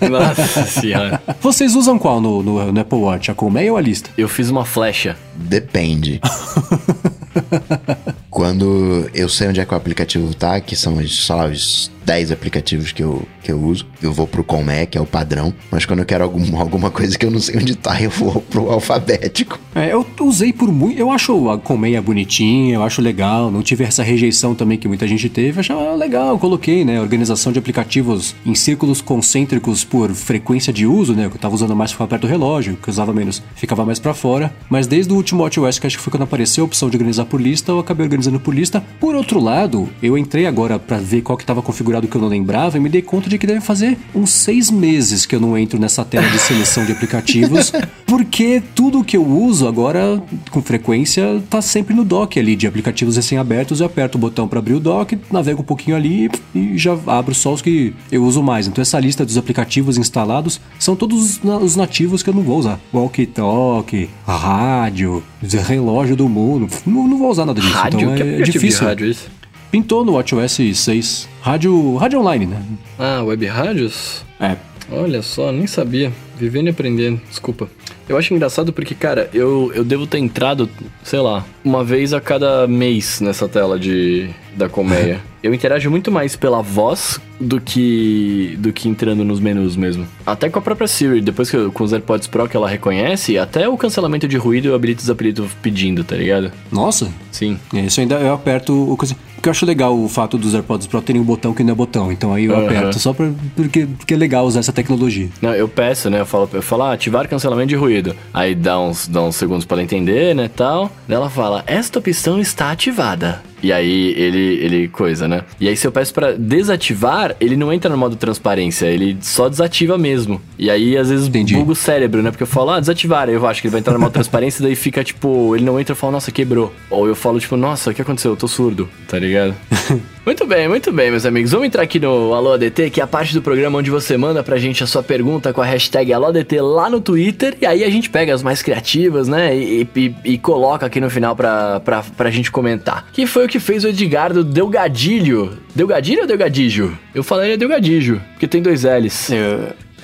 *laughs* Nossa senhora. Vocês usam qual no, no, no Apple Watch? A colmeia ou a lista? Eu fiz uma flecha. Depende. *laughs* Quando eu sei onde é que o aplicativo tá, que são os, sei lá, os 10 aplicativos que eu, que eu uso, eu vou pro Colmé, que é o padrão. Mas quando eu quero algum, *laughs* alguma coisa que eu não sei onde tá, eu vou pro alfabético. É, eu usei por muito. Eu acho a colmeia bonitinha, eu acho legal. Não tive essa rejeição também que muita gente teve. Eu achava legal, coloquei, né? Organização de aplicativos em círculos concêntricos por frequência de uso, né? Que eu tava usando mais ficava perto do relógio, que eu usava menos ficava mais pra fora. Mas desde o último WatchOS, que acho que foi quando apareceu a opção de organizar por lista, eu acabei organizando por lista. Por outro lado, eu entrei agora pra ver qual que tava configurado que eu não lembrava e me dei conta de que deve fazer uns seis meses que eu não entro nessa tela de seleção de aplicativos, *laughs* porque tudo que eu uso agora, com frequência, tá sempre no dock ali de aplicativos recém-abertos. Eu aperto o botão para abrir o dock, navego um pouquinho ali e já abro só os que eu uso mais. Então essa lista dos aplicativos instalados são todos os na- os nativos que eu não vou usar. Walkie-talkie, rádio, relógio do mundo. Não, não vou usar nada disso. Rádio? então que é, é aplicativo difícil. de rádio é esse? Pintou no WatchOS 6. Rádio, rádio online, né? Ah, web rádios? É. Olha só, nem sabia. Vivendo e aprendendo, desculpa. Eu acho engraçado porque, cara, eu, eu devo ter entrado, sei lá, uma vez a cada mês nessa tela de da colmeia. *laughs* eu interajo muito mais pela voz do que do que entrando nos menus mesmo. Até com a própria Siri, depois que eu, com os AirPods Pro que ela reconhece, até o cancelamento de ruído eu habilito e desabilito pedindo, tá ligado? Nossa, Sim. É, Isso ainda eu aperto o. Porque eu acho legal o fato dos AirPods Pro terem um botão que não é botão. Então aí eu Aham. aperto só pra, porque, porque é legal usar essa tecnologia. Não, eu peço, né? Falo, eu falo ah, ativar cancelamento de ruído. Aí dá uns, dá uns segundos pra ela entender, né, tal. Daí ela fala, esta opção está ativada. E aí ele, ele coisa, né? E aí se eu peço pra desativar, ele não entra no modo transparência, ele só desativa mesmo. E aí às vezes Entendi. buga o cérebro, né? Porque eu falo, ah, desativar. Aí eu acho que ele vai entrar no modo transparência, daí fica tipo, ele não entra e fala, nossa, quebrou. Ou eu falo tipo, nossa, o que aconteceu? Eu tô surdo, tá ligado? *laughs* Muito bem, muito bem, meus amigos. Vamos entrar aqui no Alô ADT, que é a parte do programa onde você manda pra gente a sua pergunta com a hashtag AlôADT lá no Twitter. E aí a gente pega as mais criativas, né? E, e- e coloca aqui no final pra, pra, pra gente comentar. Que foi o que fez o Edgardo Delgadilho. Delgadilho ou Delgadilho? Eu falei Delgadilho, porque tem dois L's.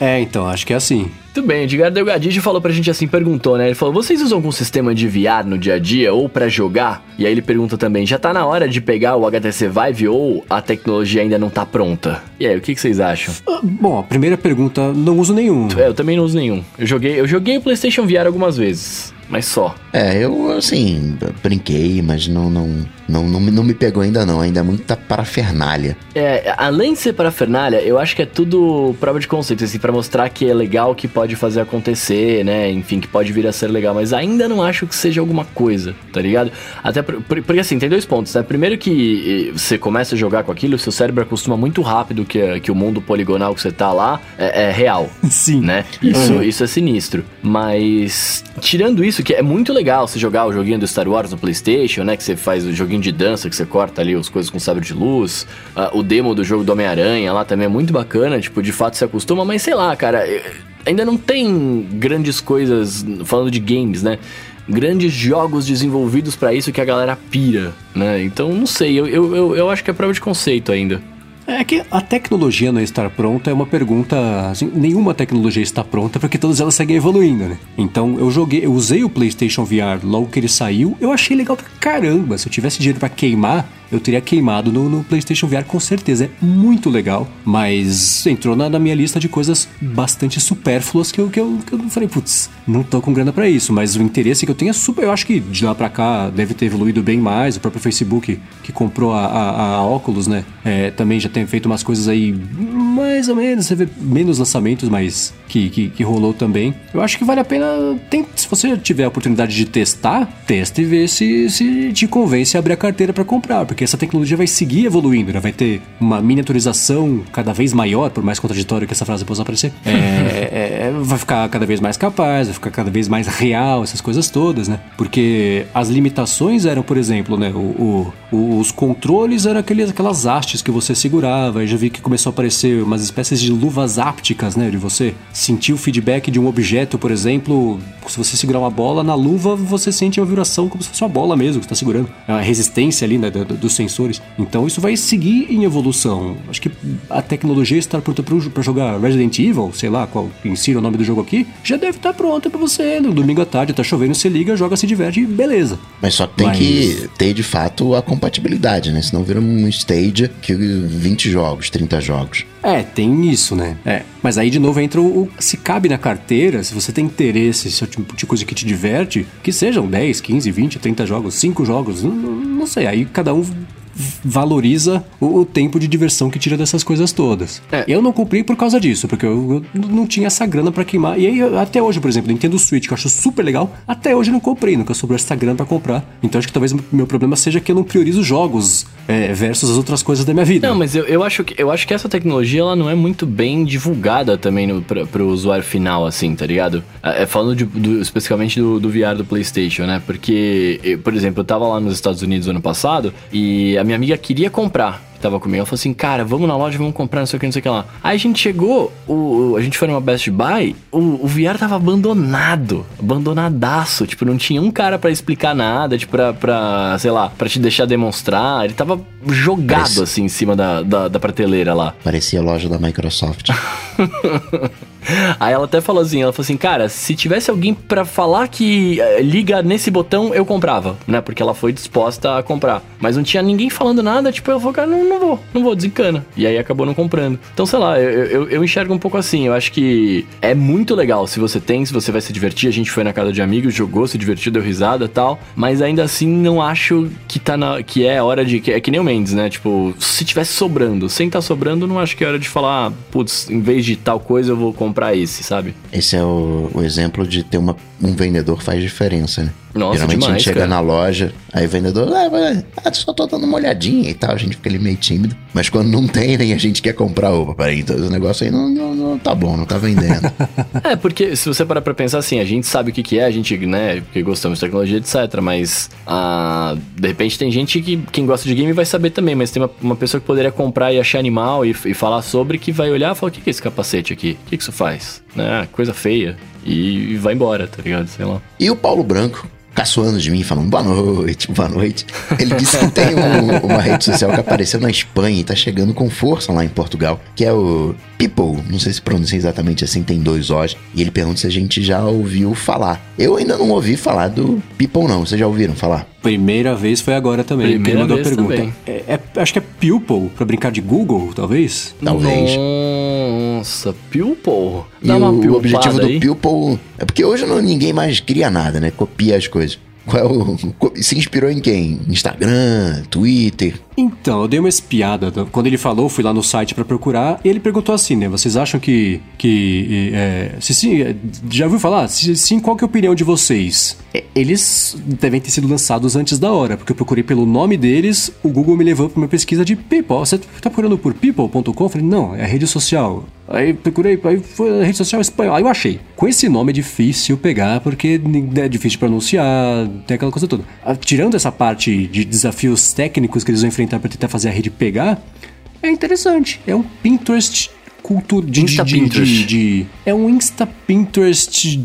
É, então, acho que é assim. Muito bem, Edgardo Delgadillo falou pra gente assim, perguntou, né? Ele falou, vocês usam algum sistema de VR no dia a dia ou pra jogar? E aí ele pergunta também, já tá na hora de pegar o HTC Vive ou a tecnologia ainda não tá pronta? E aí, o que, que vocês acham? Ah, Bom, a primeira pergunta, não uso nenhum. É, eu também não uso nenhum. Eu joguei, eu joguei o PlayStation VR algumas vezes, mas só. É, eu, assim, brinquei, mas não, não, não, não, me- não me pegou ainda não. Ainda é muita parafernália. É, além de ser parafernália, eu acho que é tudo prova de conceito, assim, pra mostrar que é legal, que pode fazer acontecer, né? Enfim, que pode vir a ser legal, mas ainda não acho que seja alguma coisa, tá ligado? Até por- por- porque assim, tem dois pontos, né? Primeiro que eh, você começa a jogar com aquilo, seu cérebro acostuma muito rápido que, que o mundo poligonal que você tá lá é, é real *laughs* Sim. né? Isso, isso é sinistro. Mas, tirando isso, que é muito legal você jogar o joguinho do Star Wars no PlayStation, né? Que você faz o joguinho de dança, que você corta ali as coisas com sabre de luz. Ah, o demo do jogo do Homem-Aranha lá também é muito bacana. Tipo, de fato se acostuma, mas sei lá, cara. eh, Ainda não tem grandes coisas, falando de games, né? grandes jogos desenvolvidos para isso que a galera pira, né? Então, não sei, eu, eu, eu, eu acho que é prova de conceito ainda. É que a tecnologia não estar pronta é uma pergunta. Assim, nenhuma tecnologia está pronta porque todas elas seguem evoluindo, né? Então eu joguei, eu usei o PlayStation VR logo que ele saiu, eu achei legal pra caramba. Se eu tivesse dinheiro para queimar, eu teria queimado no, no, PlayStation VR com certeza. É muito legal, mas entrou na, na minha lista de coisas bastante supérfluas que eu, que eu, que eu falei, putz, não tô com grana para isso. Mas o interesse que eu tenho é super. Eu acho que de lá pra cá deve ter evoluído bem mais. O próprio Facebook que comprou a, a, a Oculus, né? É, também já tem feito umas coisas aí mais ou menos. Você vê menos lançamentos, mas que, que, que rolou também. Eu acho que vale a pena. Tem, se você tiver a oportunidade de testar, teste e vê se, se te convence a abrir a carteira para comprar. Porque porque essa tecnologia vai seguir evoluindo, né? Vai ter uma miniaturização cada vez maior, por mais contraditório que essa frase possa parecer. *laughs* É, é, é, vai ficar cada vez mais capaz, vai ficar cada vez mais real, essas coisas todas, né? Porque as limitações eram, por exemplo, né? O, o, os controles eram aqueles, aquelas hastes que você segurava. Eu já vi que começou a aparecer umas espécies de luvas ápticas, né? De você sentir o feedback de um objeto, por exemplo. Se você segurar uma bola na luva, você sente a vibração como se fosse uma bola mesmo que está segurando. É uma resistência ali, né? Do, do, dos sensores. Então isso vai seguir em evolução. Acho que a tecnologia estar pronta para jogar Resident Evil, sei lá qual insira o nome do jogo aqui, já deve estar pronta para você. No domingo à tarde, tá chovendo, você liga, joga, se diverte beleza. Mas só tem Mas... que ter de fato a compatibilidade, né? Senão vira um stage que 20 jogos, 30 jogos. É, tem isso, né? É. Mas aí de novo entra o, se cabe na carteira, se você tem interesse, se é o tipo de coisa que te diverte, que sejam 10, 15, 20, 30 jogos, 5 jogos, não, não sei, aí cada um valoriza o, o, tempo de diversão que tira dessas coisas todas. É. Eu não comprei por causa disso, porque eu, eu não tinha essa grana para queimar. E aí, até hoje, por exemplo, Nintendo Switch, que eu acho super legal, até hoje eu não comprei, nunca sobrou essa grana para comprar. Então acho que talvez o meu problema seja que eu não priorizo jogos é, versus as outras coisas da minha vida. Não, mas eu, eu, acho, que, eu acho que essa tecnologia ela não é muito bem divulgada também no, pra, pro usuário final, assim, tá ligado? É, é falando de, do, especificamente do, do VR do PlayStation, né? Porque, eu, por exemplo, eu tava lá nos Estados Unidos ano passado e a minha amiga queria comprar tava comigo. Ela falou assim, cara, vamos na loja, vamos comprar, não sei o que, não sei o que lá. Aí a gente chegou, o, a gente foi numa Best Buy, o, o VR tava abandonado, abandonadaço. Tipo, não tinha um cara para explicar nada, tipo, pra, pra, sei lá, pra te deixar demonstrar. Ele tava jogado, assim, em cima da, da, da prateleira lá. Parecia a loja da Microsoft. *laughs* Aí ela até falou assim, ela falou assim, cara, se tivesse alguém para falar que uh, liga nesse botão, eu comprava, né? Porque ela foi disposta a comprar. Mas não tinha ninguém falando nada, tipo, eu falei, cara, não, não vou, não vou, desencana. E aí acabou não comprando. Então, sei lá, eu, eu, eu, enxergo um pouco assim. Eu acho que é muito legal se você tem, se você vai se divertir. A gente foi na casa de amigos, jogou, se divertiu, deu risada tal. Mas ainda assim, não acho que tá na. que é hora de. Que, é que nem o Mendes, né? Tipo, se tivesse sobrando. Sem tá sobrando, não acho que é hora de falar, putz, em vez de tal coisa, eu vou comprar esse, sabe? Esse é o, o exemplo de ter uma, um vendedor faz diferença, né? Nossa, Geralmente demais, a gente chega cara. na loja, aí o vendedor, ah, ah, só tô dando uma olhadinha e tal, a gente fica ali meio tímido. Mas quando não tem, nem a gente quer comprar, opa, peraí, então esse negócio aí não, não, não tá bom, não tá vendendo. *laughs* é, porque se você parar pra pensar assim, a gente sabe o que, que é, a gente, né, porque gostamos de tecnologia, etc. Mas, ah, de repente tem gente que, quem gosta de game vai saber também, mas tem uma, uma pessoa que poderia comprar e achar animal e, e falar sobre, que vai olhar e falar, o que, que é esse capacete aqui? O que, que isso faz? Né, coisa feia. E, e vai embora, tá ligado? Sei lá. E o Paulo Branco, caçoando de mim, falando boa noite, boa noite. Ele disse que tem um, uma rede social que apareceu na Espanha e tá chegando com força lá em Portugal, que é o People. Não sei se pronuncia exatamente assim, tem dois O's. E ele pergunta se a gente já ouviu falar. Eu ainda não ouvi falar do People, não. Vocês já ouviram falar? Primeira vez foi agora também. Primeira mandou vez pergunta. Também. É, é, acho que é Pupil, pra brincar de Google, talvez? Talvez. Nossa, Pupil. Dá e uma o objetivo do Pupil é porque hoje não, ninguém mais cria nada, né? Copia as coisas. Qual é o, se inspirou em quem? Instagram, Twitter? Então, eu dei uma espiada. Quando ele falou, fui lá no site para procurar. E ele perguntou assim, né? Vocês acham que. que é, se sim. É, já ouviu falar? Se sim, qual que é a opinião de vocês? É, eles devem ter sido lançados antes da hora, porque eu procurei pelo nome deles, o Google me levou para uma pesquisa de People. Você tá procurando por people.com? Falei, não, é a rede social. Aí procurei, aí foi a rede social espanhola. Aí eu achei. Com esse nome é difícil pegar, porque é difícil de pronunciar, tem aquela coisa toda. Ah, tirando essa parte de desafios técnicos que eles vão enfrentar para tentar fazer a rede pegar, é interessante. É um Pinterest cultura de, Insta de, de, Pinterest. de- é um Insta Pinterest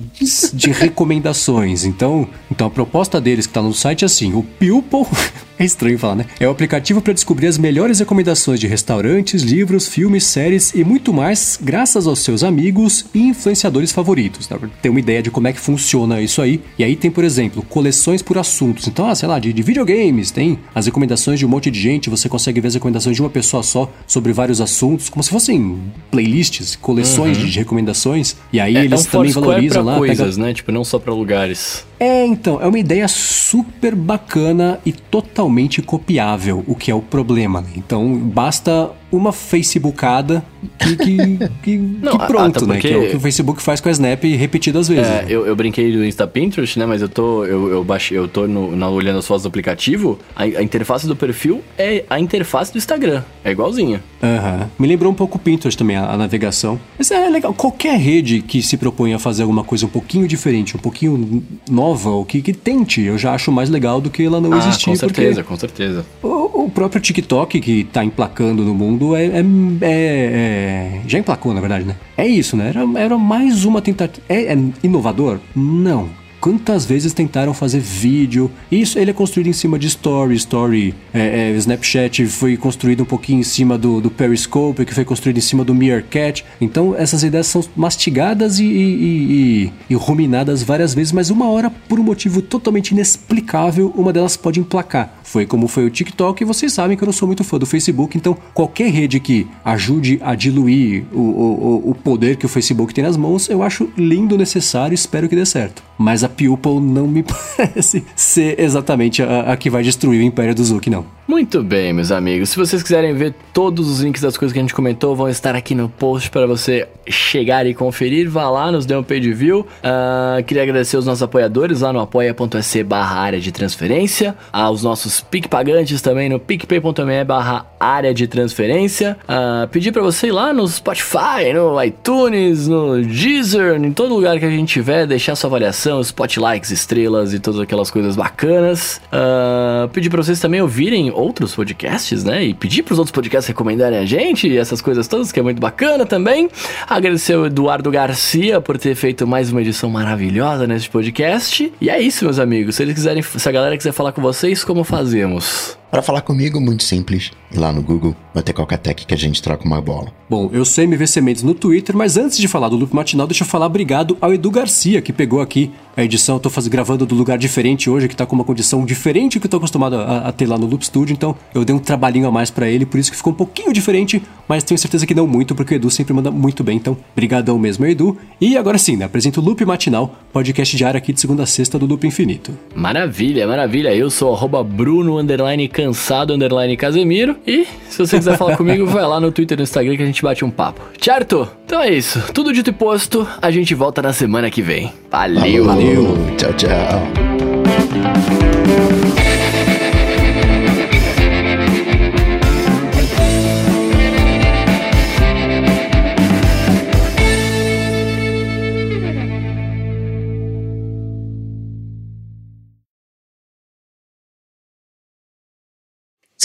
de recomendações. *laughs* Então, então a proposta deles que tá no site é assim, o Pupil *laughs* é estranho falar, né? É o aplicativo para descobrir as melhores recomendações de restaurantes, livros, filmes, séries e muito mais, graças aos seus amigos e influenciadores favoritos. Dá pra ter uma ideia de como é que funciona isso aí. E aí tem, por exemplo, coleções por assuntos. Então, ah, sei lá, de, de videogames, tem as recomendações de um monte de gente, você consegue ver as recomendações de uma pessoa só sobre vários assuntos, como se fossem playlists, coleções de, de recomendações. E aí É, eles é um também valorizam lá. pega- coisas, né? Tipo, não só pra lugares. É, então, é uma ideia super bacana e totalmente copiável, o que é o problema, né? Então, basta uma Facebookada que, que, *laughs* que, Não, que a- pronto, até né? porque- Que é o que o Facebook faz com a Snap repetidas vezes. É, né? eu, eu brinquei do Insta Pinterest, né? Mas eu tô, eu, eu baixei, eu tô no, na, olhando as fotos do aplicativo. A, a interface do perfil é a interface do Instagram. É igualzinha. Aham. Me lembrou um pouco o Pinterest também, a, a navegação. Mas é legal. Qualquer rede que se propõe a fazer alguma coisa um pouquinho diferente, um pouquinho nova, ou que, que tente, eu já acho mais legal do que ela não ah, existir. com certeza, com certeza. O, o próprio TikTok que tá emplacando no mundo é, é- é- é- Já emplacou, na verdade, né? É isso, né? Era, era mais uma tentativa. É, é inovador? Não. Quantas vezes tentaram fazer vídeo? Isso ele é construído em cima de Story. Story, é, é, Snapchat foi construído um pouquinho em cima do, do Periscope, que foi construído em cima do Meerkat. Então essas ideias são mastigadas e, e- e- e- ruminadas várias vezes, mas uma hora, por um motivo totalmente inexplicável, uma delas pode emplacar. Foi como foi o TikTok, e vocês sabem que eu não sou muito fã do Facebook, então qualquer rede que ajude a diluir o, o, o- poder que o Facebook tem nas mãos, eu acho lindo, necessário espero que dê certo. Mas a Pupil não me *laughs* parece ser exatamente a, a que vai destruir o império do Zuki, não. Muito bem, meus amigos. Se vocês quiserem ver todos os links das coisas que a gente comentou, vão estar aqui no post para você chegar e conferir. Vá lá, nos dê um page view. Ah, queria agradecer os nossos apoiadores lá no apoia.se barra área de transferência. Aos nossos PicPagantes também no picpay.me barra área de transferência. Ah, pedir para você ir lá no Spotify, no iTunes, no Deezer, em todo lugar que a gente tiver, deixar sua avaliação, spot likes, estrelas e todas aquelas coisas bacanas. Ah, pedir para vocês também ouvirem outros podcasts, né? E pedir para os outros podcasts recomendarem a gente, e essas coisas todas, que é muito bacana também. Agradecer o Eduardo Garcia por ter feito mais uma edição maravilhosa nesse podcast. E é isso, meus amigos. Se eles quiserem, se a galera quiser falar com vocês, como fazemos? Para falar comigo, muito simples. Lá no Google, vai ter Calcatec que a gente troca uma bola. Bom, eu sou MVC Mendes no Twitter, mas antes de falar do Loop Matinal, deixa eu falar obrigado ao Edu Garcia, que pegou aqui a edição. Eu tô faz... gravando do lugar diferente hoje, que tá com uma condição diferente do que eu tô acostumado a, a ter lá no Loop Studio, então eu dei um trabalhinho a mais pra ele, por isso que ficou um pouquinho diferente, mas tenho certeza que não muito, porque o Edu sempre manda muito bem, então brigadão mesmo, Edu. E agora sim, né, apresento o Loop Matinal, podcast diário aqui de segunda a sexta do Loop Infinito. Maravilha, maravilha. Eu sou arroba Bruno underline cansado underline Casemiro. E se você quiser falar *laughs* comigo, vai lá no Twitter e no Instagram que a gente bate um papo. Certo? Então é isso. Tudo dito e posto. A gente volta na semana que vem. Valeu. Valeu. Tchau, tchau.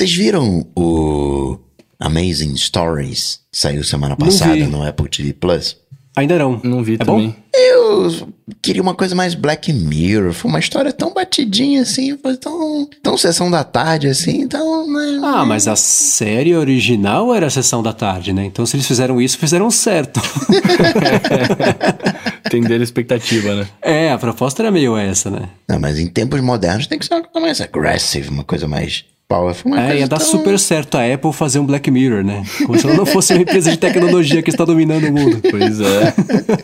Vocês viram o Amazing Stories que saiu semana passada no Apple TV Plus? Ainda não. Não vi é também. Bom? Eu queria uma coisa mais Black Mirror. Foi uma história tão batidinha assim, foi tão, tão sessão da tarde assim, então. né? Ah, mas a série original era a sessão da tarde, né? Então se eles fizeram isso, fizeram certo. *laughs* Entender a expectativa, né? é, a proposta era meio essa, né? Não, mas em tempos modernos tem que ser uma coisa mais aggressive, uma coisa mais powerful. Uma É, coisa ia dar tão- super certo a Apple fazer um Black Mirror, né? Como se ela não fosse uma empresa de tecnologia que está dominando o mundo. Pois é.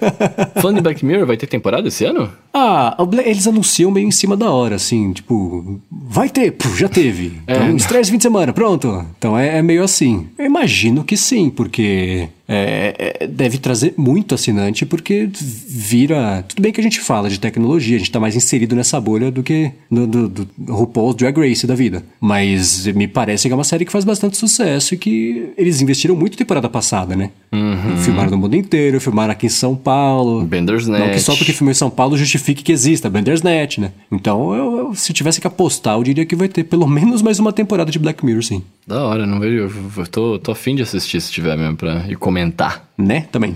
*laughs* Falando de Black Mirror, vai ter temporada esse ano? Ah, eles anunciam meio em cima da hora, assim, tipo, vai ter, pô, já teve. Então, É. estreia 20 de semana, pronto. Então é, é meio assim. Eu imagino que sim, porque é, é, deve trazer muito assinante, porque vira. Tudo bem que a gente fala de tecnologia, a gente tá mais inserido nessa bolha do que no do, do RuPaul's Drag Race da vida. Mas me parece que é uma série que faz bastante sucesso e que eles investiram muito temporada passada, né? Filmaram no mundo inteiro, filmaram aqui em São Paulo. Bandersnatch. Não que só porque filmou em São Paulo justifique que exista, Bandersnatch, né? Então, eu, eu, se tivesse que apostar, eu diria que vai ter pelo menos mais uma temporada de Black Mirror, sim. Da hora, não vejo. Eu tô, tô afim de assistir se tiver mesmo pra e comentar. Né? Também.